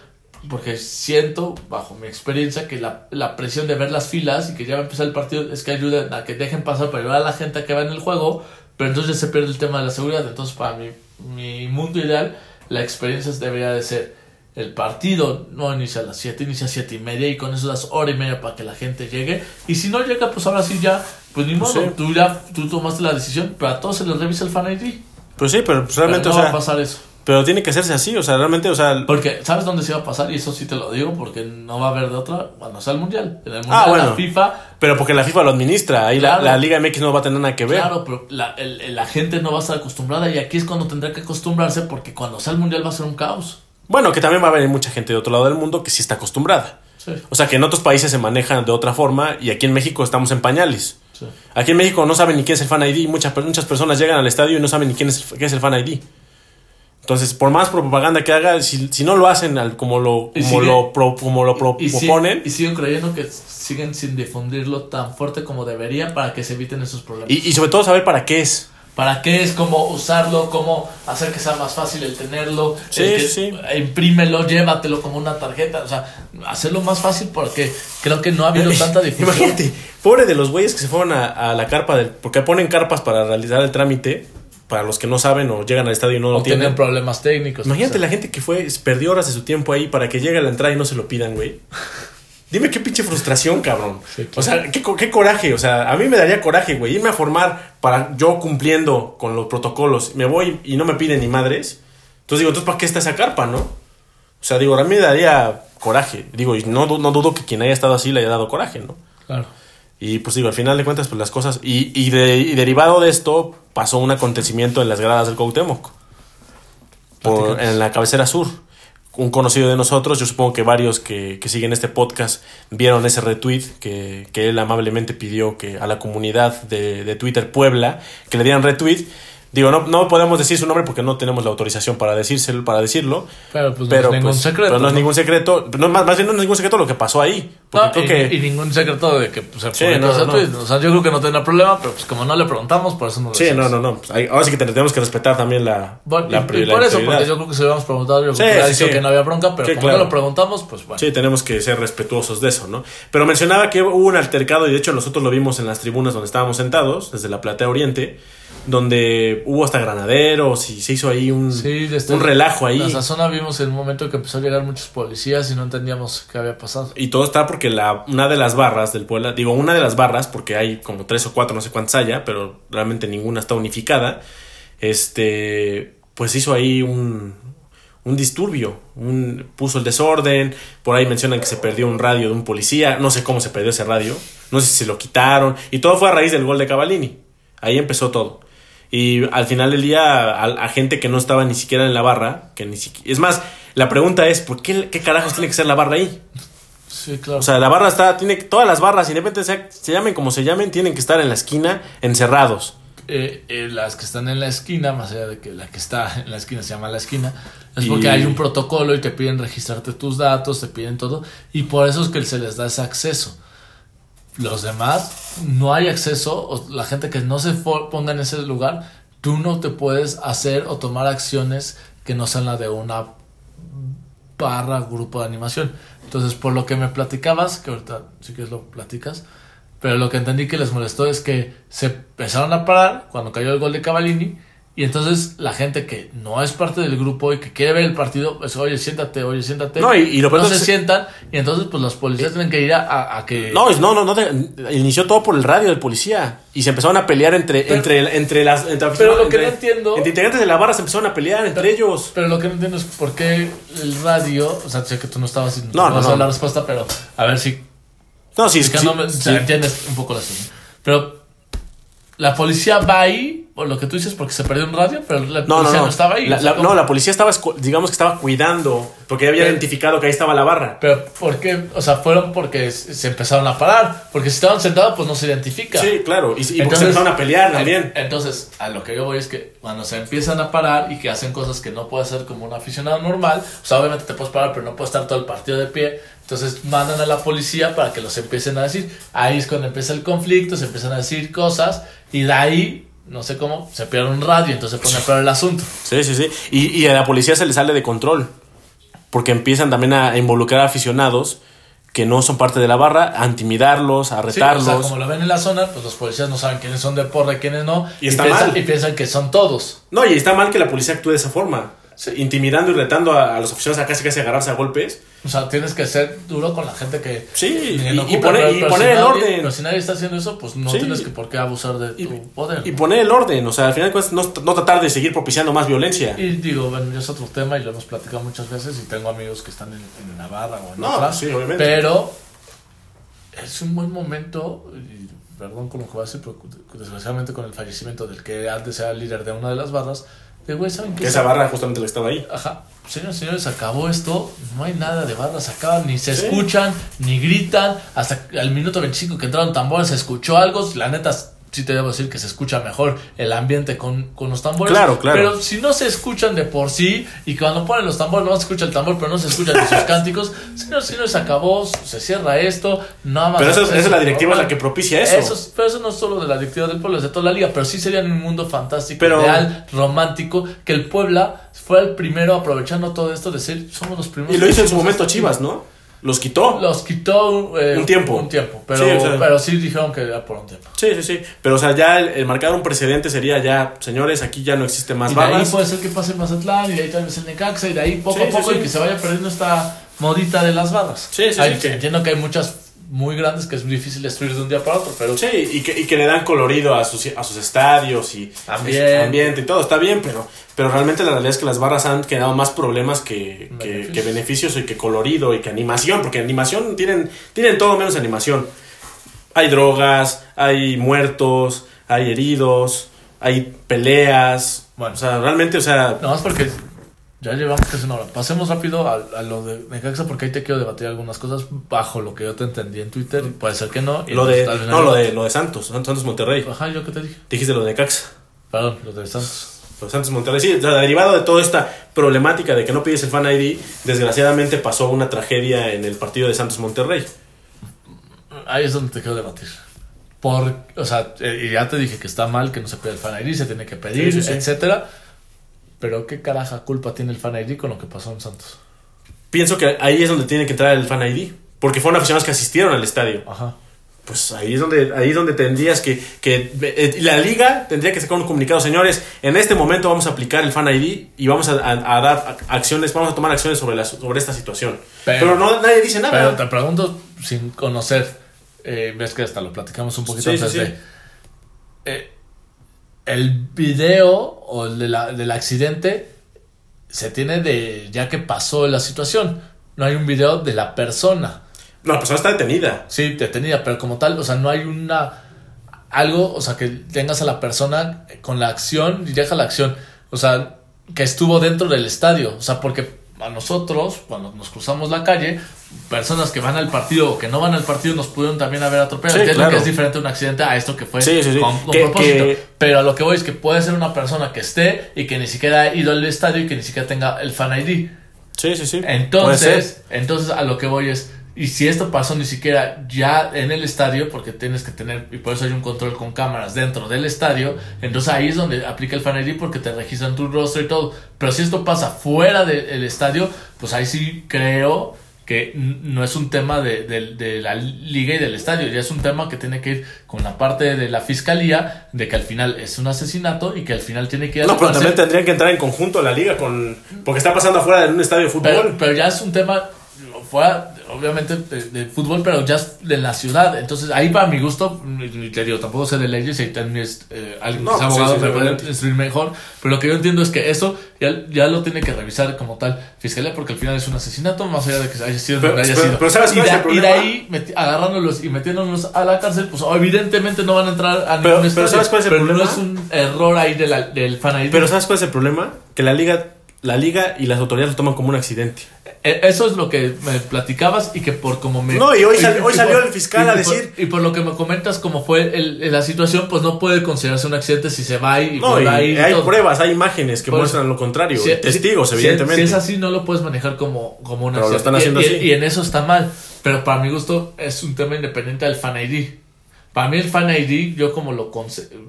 porque siento, bajo mi experiencia, que la, la presión de ver las filas y que ya va a empezar el partido es que ayuda a que dejen pasar para ayudar a la gente que va en el juego, pero entonces se pierde el tema de la seguridad. Entonces, para mi, mi mundo ideal, la experiencia debería de ser el partido no inicia a las 7, inicia a 7 y media y con eso das hora y media para que la gente llegue. Y si no llega, pues ahora sí ya, pues ni modo, Sí. tú ya tú tomaste la decisión, pero a todos se les revisa el fan ID. Pues sí, pero pues, Pero realmente, no o va sea, a pasar eso. pero tiene que hacerse así, o sea, realmente, o sea, Porque, ¿sabes dónde se va a pasar? Y eso sí te lo digo, porque no va a haber de otra cuando sea el Mundial. En el Mundial, Ah, bueno. la FIFA, pero porque la FIFA lo administra, ahí la- Claro. la, Liga MX no va a tener nada que ver. claro, pero la, el- la gente no va a estar acostumbrada y aquí es cuando tendrá que acostumbrarse porque cuando sea el Mundial va a ser un caos. Bueno, que también va a haber mucha gente de otro lado del mundo que sí está acostumbrada. Sí, O sea, que en otros países se manejan de otra forma y aquí en México estamos en pañales. sí. Aquí en México no saben ni quién es el fan ID muchas, muchas personas llegan al estadio y no saben ni quién es, qué es el fan ID. Entonces, por más propaganda que haga, si, si no lo hacen al- como lo, como sigue- lo, pro- como lo pro- Y, proponen, y siguen creyendo que siguen sin difundirlo tan fuerte como debería para que se eviten esos problemas. y, y sobre todo saber para qué es. ¿Para qué es? ¿Cómo usarlo? ¿Cómo hacer que sea más fácil el tenerlo? Sí, El que- sí. Imprímelo, llévatelo como una tarjeta. O sea, hacerlo más fácil porque creo que no ha habido tanta difusión. Imagínate, pobre de los güeyes que se fueron a, a la carpa del. Porque ponen carpas para realizar el trámite. Para los que no saben o llegan al estadio y no lo O tienen tienen. problemas técnicos. Imagínate o sea. la gente que fue, perdió horas de su tiempo ahí para que llegue a la entrada y no se lo pidan, güey. Dime qué pinche frustración, cabrón. Sí, O sea, qué, qué coraje. O sea, a mí me daría coraje, güey. Irme a formar para yo cumpliendo con los protocolos. Me voy y no me piden ni madres. Entonces digo, entonces, ¿para qué está esa carpa, no? O sea, digo, a mí me daría coraje. Digo, y no, no dudo que quien haya estado así le haya dado coraje, ¿no? Claro. Y pues digo, al final de cuentas, pues las cosas. Y, y, de- y derivado de esto, pasó un acontecimiento en las gradas del Cuauhtémoc. Por, en la cabecera sur. Un conocido de nosotros, yo supongo que varios que, que siguen este podcast vieron ese retweet que, que él amablemente pidió que a la comunidad de, de Twitter Puebla que le dieran retweet Digo, no, no podemos decir su nombre porque no tenemos la autorización para decírselo, para decirlo. Pero pues no Pero, es ningún pues, secreto. pero no es ¿no? ningún secreto. No, más, más bien no es ningún secreto lo que pasó ahí. No, creo y, que. y ningún secreto de que pues, se Sí, no, no. O sea, yo creo que no tendrá problema, pero pues como no le preguntamos, por eso no lo Sí, decimos. no, no, no. Pues, ahora sí que tenemos que respetar también la, Bueno, la, y- pri- y la por eso, porque yo creo que si lo hubiéramos preguntado, yo Sí, sí, dicho que no había bronca, pero como claro. no lo preguntamos, pues bueno. Sí, tenemos que ser respetuosos de eso, ¿no? Pero mencionaba que hubo un altercado, y de hecho nosotros lo vimos en las tribunas donde estábamos sentados, desde la Platea Oriente, donde hubo hasta granaderos y se hizo ahí un, Sí, desde un relajo ahí. En esa zona vimos en un momento que empezó a llegar muchos policías y no entendíamos qué había pasado. Y todo está porque la, una de las barras del Puebla, digo una de las barras, porque hay como tres o cuatro, no sé cuántas haya, pero realmente ninguna está unificada, este, pues hizo ahí un, un disturbio, un, puso el desorden, por ahí mencionan que se perdió un radio de un policía, no sé cómo se perdió ese radio, no sé si se lo quitaron, y todo fue a raíz del gol de Cavallini, ahí empezó todo. Y al final del día, a, a gente que no estaba ni siquiera en la barra, que ni siquiera... Es más, la pregunta es, ¿por qué, qué carajos tiene que ser la barra ahí? Sí, claro. O sea, la barra está, tiene todas las barras, independientemente se, se llamen como se llamen, tienen que estar en la esquina, encerrados. Eh, eh, las que están en la esquina, más allá de que la que está en la esquina se llama la esquina, es Y- porque hay un protocolo y te piden registrarte tus datos, te piden todo, y por eso es que se les da ese acceso. Los demás, no hay acceso, o la gente que no se ponga en ese lugar, tú no te puedes hacer o tomar acciones que no sean la de una barra grupo de animación. Entonces, por lo que me platicabas, que ahorita sí que lo platicas, pero lo que entendí que les molestó es que se empezaron a parar cuando cayó el gol de Cavallini y entonces la gente que no es parte del grupo y que quiere ver el partido, pues oye, siéntate, oye, siéntate. No, y- y lo no se sientan y entonces pues los policías tienen que ir a, a- a que... No, no, no, no, inició todo por el radio del policía. Y se empezaron a pelear entre, Pero- entre, entre las. Entre, Pero lo que no entiendo- Entre integrantes de la barra se empezaron a pelear entre ellos. Pero lo que no entiendo es por qué el radio, o sea, sé que tú no estabas no, No, no, vas a no. dar la respuesta, pero a ver si No, sí, sí, sí. entiendes un poco la situación. Pero la policía va ahí, por lo que tú dices, porque se perdió un radio, pero la No, policía no, no. estaba ahí. La- o sea, la- ¿cómo? no, la policía estaba, digamos que estaba cuidando, porque había Pero- identificado que ahí estaba la barra. Pero, ¿por qué? O sea, fueron porque se empezaron a parar. Porque si estaban sentados, pues no se identifica. Sí, claro. Y, y porque Entonces- se empezaron a pelear también. Entonces, a lo que yo voy es que cuando se empiezan a parar y que hacen cosas que no puede hacer como un aficionado normal, o sea, obviamente te puedes parar, pero no puedes estar todo el partido de pie. Entonces mandan a la policía para que los empiecen a decir. Ahí es cuando empieza el conflicto, se empiezan a decir cosas y de ahí, no sé cómo, se pierde un radio, entonces se pone peor el asunto. Sí, sí, sí. Y, y a la policía se le sale de control. Porque empiezan también a involucrar a aficionados que no son parte de la barra, a intimidarlos, a Sí, o retarlos. sea, como lo ven en la zona, pues los policías no saben quiénes son de porra y quiénes no. Y está piensan, mal. y piensan que son todos. No, y está mal que la policía actúe de esa forma. Intimidando y retando a, a los aficionados a casi casi agarrarse a golpes. O sea, tienes que ser duro con la gente que. Sí, que y- poner- pero- y pero poner si el nadie- orden. Pero si nadie está haciendo eso, pues no Sí. tienes que por qué abusar de Y, tu poder. y poner el orden. O sea, al final cuentas, no, no tratar de seguir propiciando más violencia. Y digo, bueno, ya es otro tema y lo hemos platicado muchas veces y tengo amigos que están en, en Navarra o en No, sí, obviamente. Pero es un buen momento, y perdón con lo que voy a decir, pero desgraciadamente con el fallecimiento del que antes era el líder de una de las barras, de güey, ¿saben qué? Esa barra justamente la estaba ahí. Ajá. Señores, señores, acabó esto. No hay nada de barras. Acaban, ni se Sí. escuchan, ni gritan. Hasta al minuto 25 que entraron tambores se escuchó algo. La neta, sí te debo decir que se escucha mejor el ambiente con, con los tambores. Claro, claro. Pero si no se escuchan de por sí, y cuando ponen los tambores no se escucha el tambor, pero no se escuchan sus cánticos. Señores, señores, se acabó. Se cierra esto. Nada más. Pero eso, es- esa es la directiva normal. la que propicia eso. Eso es- pero eso no es solo de la directiva del pueblo, es de toda la liga. Pero sí sería en un mundo fantástico, Pero- ideal, romántico, que el Puebla fuera el primero aprovechando todo esto, decir, somos los primeros. Y lo hizo en su momento Chivas, ¿no? Los quitó. Los quitó eh, Un tiempo. Un tiempo, pero Sí, o sea- pero sí dijeron que era por un tiempo. Sí, sí, sí. Pero, o sea, ya el, el marcar un precedente sería ya, señores, aquí ya no existe más y de ahí puede ser que pase el Mazatlán, y de ahí tal vez el Necaxa, y de ahí poco Sí, a poco, sí. y que se vaya perdiendo esta modita de las barras. Sí, sí, sí, Entiendo que hay muchas muy grandes que es difícil destruir de un día para otro, pero Sí, y que, y que le dan colorido a sus, a sus estadios y Ambiente. ambiente y todo, está bien, pero, pero realmente la realidad es que las barras han generado más problemas que, que, Beneficios. que beneficios y que colorido y que animación, porque animación tienen, tienen todo menos animación. Hay drogas, hay muertos, hay heridos, hay peleas. Bueno. o sea, realmente, o sea, Nada más porque ya llevamos casi una hora. Pasemos rápido a, a lo de Necaxa porque ahí te quiero debatir algunas cosas bajo lo que yo te entendí en Twitter. Puede ser que no. lo de, no, lo de, lo de Santos, Santos Monterrey. Ajá, yo qué te dije. Dijiste lo de Caxa. Perdón, los de Santos. Los Santos Monterrey, sí, o sea, derivado de toda esta problemática de que no pides el Fan ID, desgraciadamente pasó una tragedia en el partido de Santos Monterrey. Ahí es donde te quiero debatir. Por, o sea, eh, y ya te dije que está mal que no se pide el Fan ID, se tiene que pedir, Sí, sí, sí. etcétera. Pero qué caraja culpa tiene el Fan ID con lo que pasó en Santos. Pienso que ahí es donde tiene que entrar el Fan ID, porque fueron aficionados que asistieron al estadio. Ajá. Pues ahí es donde, ahí es donde tendrías que, que eh, la liga tendría que sacar un comunicado, señores, en este momento vamos a aplicar el Fan ID y vamos a, a- a dar acciones, vamos a tomar acciones sobre, la, sobre esta situación. Pero, Pero- no, nadie dice nada. Pero te pregunto sin conocer, eh, ves que hasta lo platicamos un poquito Sí, sí, antes sí. de. eh, el video o el de la- del accidente se tiene de ya que pasó la situación. No hay un video de la persona. No, la persona está detenida. Sí, detenida, pero como tal, o sea, no hay una. Algo, o sea, que tengas a la persona con la acción y deja la acción. O sea, que estuvo dentro del estadio. O sea, porque a nosotros, cuando nos cruzamos la calle, personas que van al partido o que no van al partido nos pudieron también haber atropellado. Sí, claro. que es diferente un accidente a esto que fue Sí, sí, sí. con, con Que- propósito. que- Pero a lo que voy es que puede ser una persona que esté y que ni siquiera ha ido al estadio y que ni siquiera tenga el fan ID. Sí, sí, sí. Entonces, entonces a lo que voy es, y si esto pasó ni siquiera ya en el estadio, porque tienes que tener, y por eso hay un control con cámaras dentro del estadio, entonces ahí es donde aplica el Fan ID porque te registran tu rostro y todo. Pero si esto pasa fuera del estadio, pues ahí sí creo que no es un tema de, de- de la liga y del estadio, ya es un tema que tiene que ir con la parte de la fiscalía, de que al final es un asesinato y que al final tiene que ir a No, pero también tendrían que entrar en conjunto la liga con. Porque está pasando afuera de un estadio de fútbol. Pero, pero ya es un tema fuera, obviamente, de, de fútbol, pero ya es de la ciudad. Entonces, ahí para mi gusto, te digo, tampoco sé de leyes y también es eh, alguien No, sí, abogado sí, me puede instruir mejor. Pero lo que yo entiendo es que eso ya, ya lo tiene que revisar como tal fiscalía, porque al final es un asesinato, más allá de que haya sido Pero- haya pero- sido. pero ¿sabes y, de, es y de ahí meti- agarrándolos y metiéndolos a la cárcel, pues evidentemente no van a entrar a ningún pero estadio. ¿sabes cuál es el Pero problema? no es un error ahí de la- del fan ID. Pero ¿sabes cuál es el problema? Que la liga, la liga y las autoridades lo toman como un accidente. Eh, Eso es lo que me platicabas y que por como me... No, y hoy sal- hoy y salió por- el fiscal y a por- decir- Y por lo que me comentas como fue el- el- la situación, pues no puede considerarse un accidente si se va y No, vuelve y a ir y hay todo. pruebas, hay imágenes que Pues, muestran lo contrario. Si- testigos, si- evidentemente. Si es así, no lo puedes manejar como, como un Pero lo accidente. están haciendo y, y- así. y en eso está mal. Pero para mi gusto es un tema independiente del Fan ID. Para mí el Fan ID, yo como lo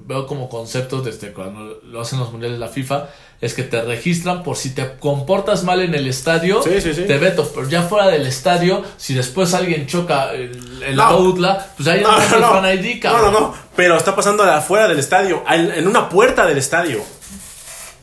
veo como concepto desde cuando lo hacen los mundiales de la FIFA, es que te registran por si te comportas mal en el estadio, Sí, sí, sí. te veto, pero ya fuera del estadio, si después alguien choca el, el No. autla, pues ahí No, no, el no, Fan ID, no, cabrón. no, no. Pero está pasando afuera del estadio, en una puerta del estadio.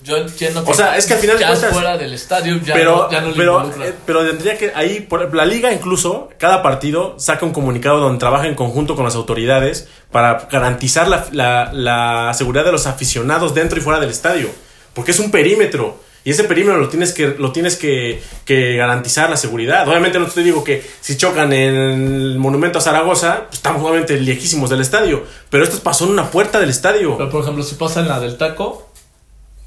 Yo entiendo que O sea, es que al final ya cuentas- fuera del estadio ya pero, no, ya no le pero, eh, pero tendría que ahí, por, la liga incluso, cada partido saca un comunicado donde trabaja en conjunto con las autoridades para garantizar la, la- la seguridad de los aficionados dentro y fuera del estadio. Porque es un perímetro. Y ese perímetro lo tienes que, lo tienes que, que garantizar la seguridad. Obviamente no te digo que si chocan en el monumento a Zaragoza, pues estamos obviamente lejísimos del estadio. Pero esto pasó en una puerta del estadio. Pero por ejemplo, si pasa en la del taco,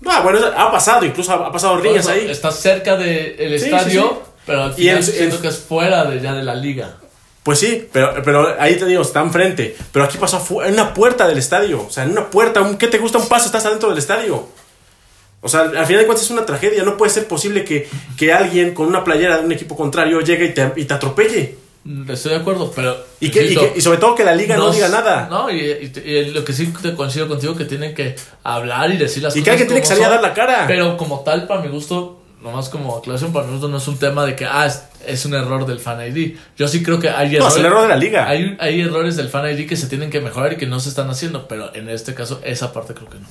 No, bueno, ha pasado, incluso ha, ha pasado riñas eso, ahí. está cerca del Sí, estadio, sí, sí. pero al Y final en- siento en- que es fuera de ya de la liga. Pues sí, pero, pero ahí te digo, está enfrente. Pero aquí pasó en una puerta del estadio. O sea, en una puerta, un, ¿qué te gusta un paso? Estás adentro del estadio. O sea, al final de cuentas es una tragedia. No puede ser posible que, que alguien con una playera de un equipo contrario llegue y te, y te atropelle. Estoy de acuerdo, pero. Y, que, y, que- y sobre todo que la liga no, diga nada. No, y, y- y lo que sí te coincido contigo que tienen que hablar y decir las y cosas. que alguien tiene que salir a dar la cara. Pero como tal, para mi gusto, nomás como aclaración, para mi gusto no es un tema de que, ah, es, es un error del fan ID. Yo sí creo que hay no, errores. es el error de la liga. Hay, hay errores del fan ID que se tienen que mejorar y que no se están haciendo, pero en este caso, esa parte creo que no.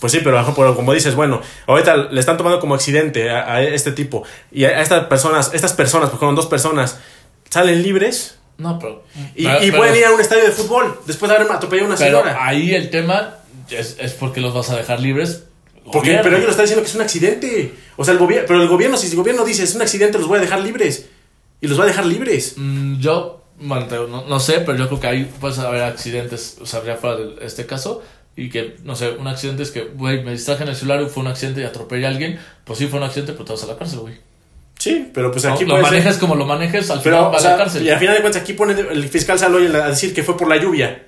Pues sí, pero, pero como dices, bueno, ahorita le están tomando como accidente a, a este tipo. Y a estas personas, estas personas, porque fueron dos personas, salen libres. No, pero. Y, pero- y pero- pueden ir a un estadio de fútbol después de haber atropellado a una Pero señora. ahí el tema es, es porque los vas a dejar libres. Porque, Gobierno. pero ellos lo están diciendo que es un accidente. O sea, el gobierno, pero el gobierno, si el gobierno dice es un accidente, los voy a dejar libres. Y los va a dejar libres. Mm, yo, bueno, no, no sé, pero yo creo que ahí puede haber accidentes, o sea, habría fuera de este caso. Y que, no sé, un accidente es que, güey, me distraje en el celular y fue un accidente y atropellé a alguien. Pues sí, fue un accidente, pero te vas a la cárcel, güey. Sí, pero pues No, aquí lo puede ser- manejes como lo manejes, al Pero, final o va a la cárcel. y al final de cuentas, aquí pone el fiscal salió hoy a decir que fue por la lluvia.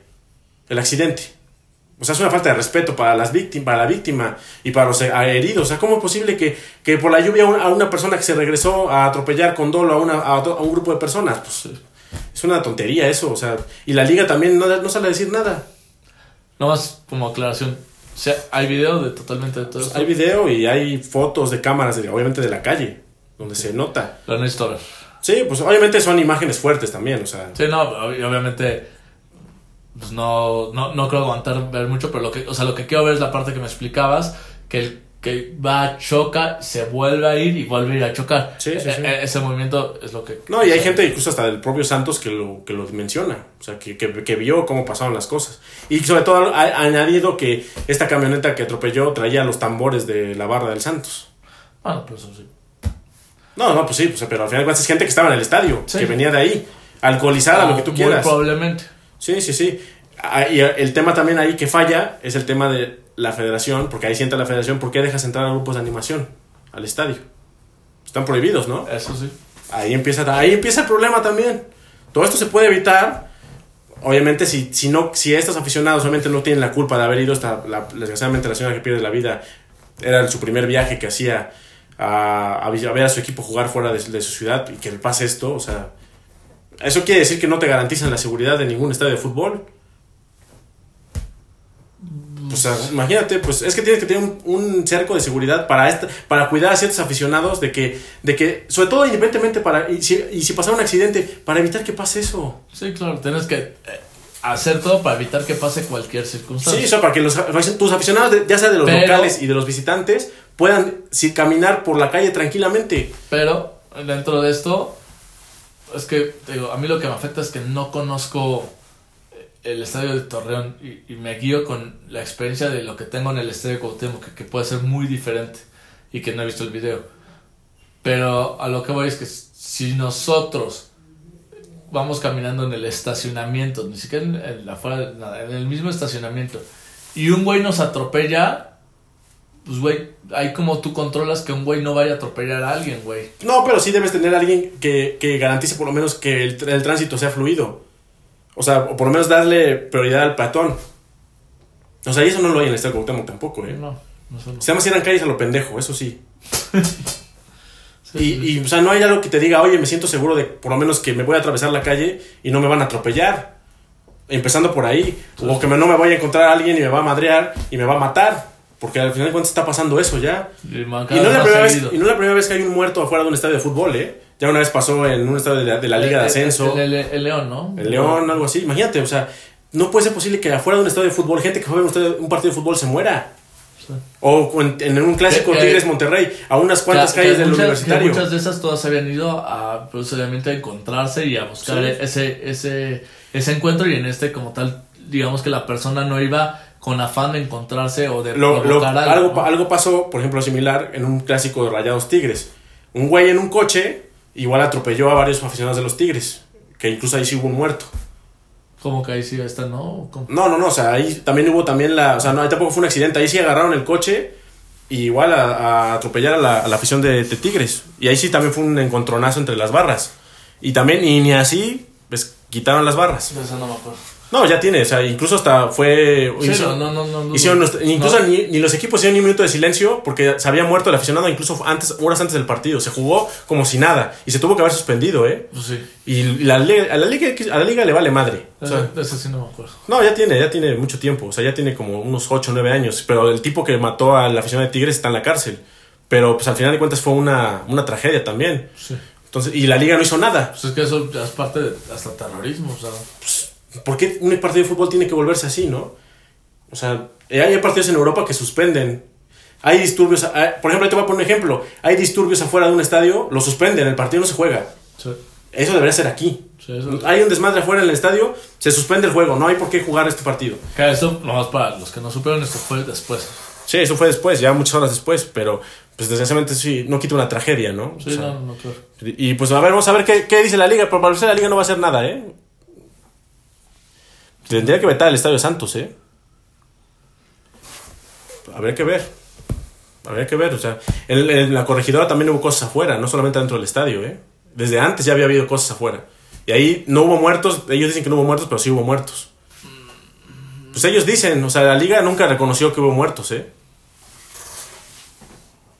El accidente. O sea, es una falta de respeto para, las víctimas, para la víctima y para los heridos. O sea, ¿cómo es posible que, que por la lluvia a una persona que se regresó a atropellar con dolo a, una, a, un grupo de personas? Pues es una tontería eso. O sea, y la liga también no, no sale a decir nada. más como aclaración. O sea, hay video de totalmente de todo esto? Hay video y hay fotos de cámaras, de, obviamente de la calle, donde se nota. La necesito ver. Sí, pues obviamente son imágenes fuertes también, o sea. Sí, no, obviamente pues no, no, no creo aguantar ver mucho, pero lo que, o sea, lo que quiero ver es la parte que me explicabas, que el que va, choca, se vuelve a ir y vuelve a ir a chocar. Sí, sí, sí. E, ese movimiento es lo que... No, y hay gente, incluso hasta del propio Santos, que lo, que lo menciona. O sea, que, que, que vio cómo pasaron las cosas. Y sobre todo ha añadido que esta camioneta que atropelló traía los tambores de la barra del Santos. Ah, pues eso sí. No, no, pues sí, pues, pero al final es gente que estaba en el estadio, que venía de ahí, alcoholizada, lo que tú quieras. probablemente. Sí, sí, sí. Ah, y el tema también ahí que falla es el tema de la federación, porque ahí sienta la federación, ¿por qué dejas entrar a grupos de animación al estadio? Están prohibidos, ¿no? Eso sí. Ahí empieza, ahí empieza el problema también. Todo esto se puede evitar. Obviamente, si, si, no, si estos aficionados obviamente no tienen la culpa de haber ido hasta, la, desgraciadamente, la señora que pierde la vida, era su primer viaje que hacía a, a, ver a su equipo jugar fuera de, su ciudad y que le pase esto, o sea, eso quiere decir que no te garantizan la seguridad de ningún estadio de fútbol. O sea, imagínate, pues es que tienes que tener un, cerco de seguridad para esta, para cuidar a ciertos aficionados de que, de que, sobre todo independientemente para, y si, y si pasa un accidente, para evitar que pase eso. Sí, claro, tienes que eh, hacer todo para evitar que pase cualquier circunstancia. Sí, eso para que los, tus aficionados, ya sea de los locales y de los visitantes, puedan si, caminar por la calle tranquilamente. Pero dentro de esto, es que digo, a mí lo que me afecta es que no conozco el estadio de Torreón y, me guío con la experiencia de lo que tengo en el estadio Cuauhtémoc, que, que, puede ser muy diferente y que no he visto el video. Pero a lo que voy es que si nosotros vamos caminando en el estacionamiento, ni siquiera en, el, afuera, nada, en el mismo estacionamiento, y un güey nos atropella, pues güey, ahí como tú controlas que un güey no vaya a atropellar a alguien, güey. No, pero sí debes tener a alguien que, que garantice por lo menos que el, el tránsito sea fluido. O sea, o por lo menos darle prioridad al peatón. O sea, y eso no lo hay en el Estadio Cuauhtémoc tampoco, ¿eh? No, no Se llama si eran calles a lo pendejo, eso sí. y, y, o sea, no hay algo que te diga, oye, me siento seguro de por lo menos que me voy a atravesar la calle y no me van a atropellar. Empezando por ahí. O que no me voy a encontrar a alguien y me va a madrear y me va a matar. Porque al final de cuentas está pasando eso ya. Y, no es la primera vez, y no es la primera vez que hay un muerto afuera de un estadio de fútbol, ¿eh? Ya una vez pasó en un estadio de la, Liga de Ascenso. El, León, ¿no? El León, algo así. Imagínate, o sea, no puede ser posible que afuera de un estadio de fútbol, gente que juega un, un partido de fútbol se muera. O en, un clásico Tigres Monterrey, a unas cuantas calles del universitario. muchas de esas todas habían ido a, procedimiento a encontrarse y a buscar ese, ese, ese encuentro. Y en este, como tal, digamos que la persona no iba con afán de encontrarse o de provocar algo. Algo, pasó, por ejemplo, similar en un clásico de Rayados Tigres. Un güey en un coche igual atropelló a varios aficionados de los Tigres, que incluso ahí sí hubo un muerto. ¿Cómo que ahí sí está, no? No, no, no, o sea, ahí también hubo también la, o sea, no, ahí tampoco fue un accidente, ahí sí agarraron el coche y igual a, atropellar a la, afición de, Tigres. Y ahí sí también fue un encontronazo entre las barras. Y también, y ni así, pues quitaron las barras. Eso no me acuerdo. No, ya tiene, o sea, incluso hasta fue... no, no, no, incluso ni, ni, los equipos hicieron ni un minuto de silencio porque se había muerto el aficionado incluso antes, horas antes del partido. Se jugó como si nada y se tuvo que haber suspendido, ¿eh? Pues sí. Y la, a, la liga, a la liga le vale madre. O sea, eso sí no me acuerdo. No, ya tiene, ya tiene mucho tiempo, o sea, ya tiene como unos 8 o 9 años, pero el tipo que mató al aficionado de Tigres está en la cárcel. Pero pues al final de cuentas fue una, una tragedia también. Sí. Entonces, y la liga no hizo nada. Pues es que eso ya es parte de hasta terrorismo, o sea. Pues, ¿Por qué un partido de fútbol tiene que volverse así, no? O sea, hay partidos en Europa que suspenden. Hay disturbios, ah, por ejemplo, te voy a poner un ejemplo. Hay disturbios afuera de un estadio, lo suspenden, el partido no se juega. Eso debería ser aquí. Hay un desmadre afuera en el estadio, se suspende el juego, no hay por qué jugar este partido. Claro, eso nomás para los que no supieron, esto fue después. Sí, eso fue después, ya muchas horas después, pero pues desgraciadamente sí, no quita una tragedia, ¿no? Sí, no, no, claro. Y pues a ver, vamos a ver qué, qué dice la liga, pero para la liga no va a hacer nada, ¿eh? Tendría que vetar el Estadio Santos, ¿eh? Habría que ver. Habría que ver, o sea, en, la corregidora también hubo cosas afuera, no solamente dentro del estadio, ¿eh? Desde antes ya había habido cosas afuera. Y ahí no hubo muertos, ellos dicen que no hubo muertos, pero sí hubo muertos. Pues ellos dicen, o sea, la liga nunca reconoció que hubo muertos, ¿eh?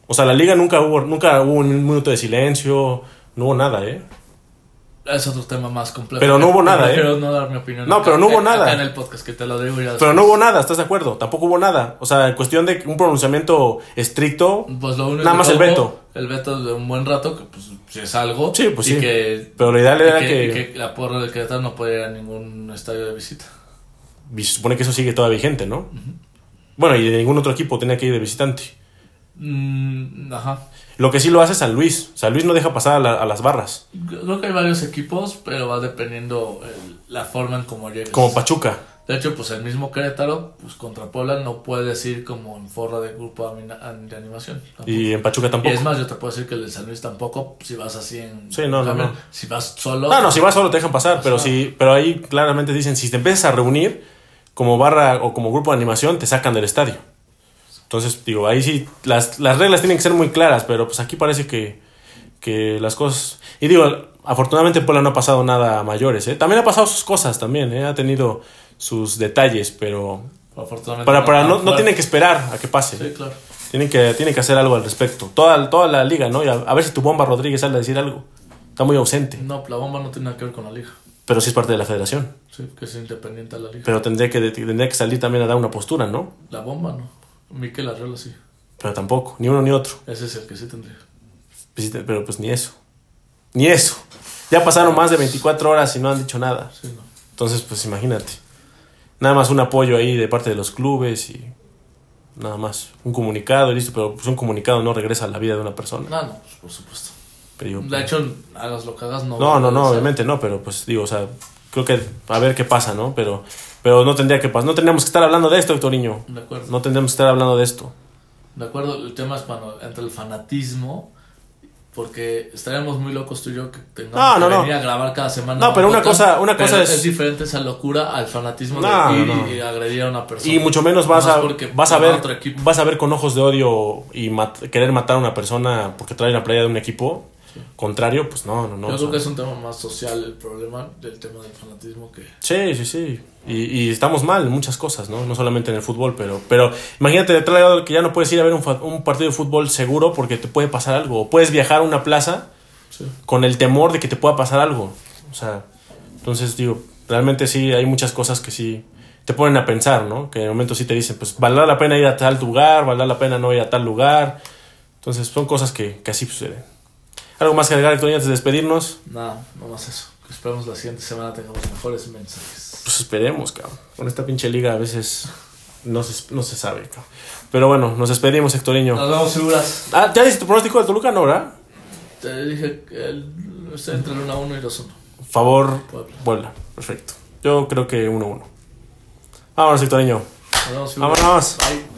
O sea, la liga nunca hubo, nunca hubo un minuto de silencio, no hubo nada, ¿eh? Es otro tema más complejo. Pero no hubo nada, ¿eh? No dar mi opinión. No, acá- pero no hubo acá nada. en el podcast que te lo digo ya. Pero no hubo nada, ¿estás de acuerdo? Tampoco hubo nada. O sea, en cuestión de un pronunciamiento estricto, Pues lo único Nada más el veto. El veto de un buen rato, que pues si es algo. Sí, pues y sí. Que, pero lo ideal y era que, que, que la porra del Querétaro no puede ir a ningún estadio de visita. y se supone que eso sigue todavía vigente, ¿no? Bueno, y de ningún otro equipo tenía que ir de visitante. Mm, ajá. Lo que sí lo hace San Luis. San Luis no deja pasar a, la- a las barras, Creo que hay varios equipos, pero va dependiendo el- la forma en cómo llegues. como Pachuca. De hecho, pues el mismo Querétaro, pues contra Puebla no puedes ir como en forra de grupo de animación. tampoco. Y en Pachuca Y tampoco. es más, yo te puedo decir que el de San Luis tampoco, si vas así en... Sí, no, no. Si vas solo... No, no, si vas solo te dejan pasar, pero sí, pero ahí claramente dicen, si te empiezas a reunir como barra o como grupo de animación, te sacan del estadio. Entonces, digo, ahí sí, las, las reglas tienen que ser muy claras, pero pues aquí parece que, que las cosas... Y digo, afortunadamente en Puebla no ha pasado nada a mayores, ¿eh? También ha pasado sus cosas, también, ¿eh? Ha tenido sus detalles, pero... Afortunadamente Para, para no, no tienen que esperar a que pase. Sí, claro. Tienen que, tienen que hacer algo al respecto. Toda, toda la liga, ¿no? Y a, a ver si tu bomba Rodríguez sale a decir algo. Está muy ausente, No, la bomba no tiene nada que ver con la liga. pero sí es parte de la federación. Sí, que es independiente a la liga. Pero tendría que, tendría que salir también a dar una postura, ¿no? La bomba no. Miquel Arreola sí. Pero tampoco, ni uno ni otro. Ese es el que sí tendría. Pues Pero pues ni eso. Ni eso. Ya pasaron más de 24 horas y no han dicho nada. Sí, no. Entonces, pues imagínate. Nada más un apoyo ahí de parte de los clubes y nada más. Un comunicado y listo, pero pues un comunicado no regresa a la vida de una persona. No, no, pues, por supuesto. Pero yo- De hecho, hagas lo que hagas, no. No, no, no, obviamente no, pero pues digo, o sea, creo que a ver qué pasa, ¿no? Pero, pero no tendría que pasar, no tendríamos que estar hablando de esto, Hectorinho. De acuerdo. No tendríamos que estar hablando de esto. De acuerdo, el tema es cuando entra el fanatismo. Porque estaríamos muy locos tú y yo que tengamos No, no, que no. venir a grabar cada semana. No, pero una podcast, cosa- una cosa es- Es diferente esa locura al fanatismo de ir y agredir a una persona. Y mucho menos vas a vas a ver vas a ver con ojos de odio y mat- querer matar a una persona porque trae una playa de un equipo contrario, pues no, no, no. Yo creo sea, que es un tema más social el problema del tema del fanatismo que... Sí, sí, sí. Y, y estamos mal en muchas cosas, ¿no? No solamente en el fútbol, pero, pero imagínate de tal lado que ya no puedes ir a ver un, partido de fútbol seguro porque te puede pasar algo. O puedes viajar a una plaza Sí. con el temor de que te pueda pasar algo. O sea, entonces digo, realmente sí hay muchas cosas que sí te ponen a pensar, ¿no? Que en el momento sí te dicen, pues valdrá la pena ir a tal lugar, valdrá la pena no ir a tal lugar. Entonces son cosas que, que así suceden. ¿Algo más que agregar, Héctor, antes de despedirnos? Nada, no más eso. Que esperemos la siguiente semana tengamos mejores mensajes. Pues esperemos, cabrón. Con esta pinche liga a veces no se, no se sabe, cabrón. Pero bueno, nos despedimos, Hectorinho. Nos vemos seguras. Ah, ¿ya dices tu pronóstico del Toluca, no, verdad? Te dije que el, está entre el 1 a 1 y 2 a 1. Favor, Puebla. Puebla. Perfecto. Yo creo que 1-1. Vámonos, Hectorinho. Nos vemos seguras. Vámonos. Bye.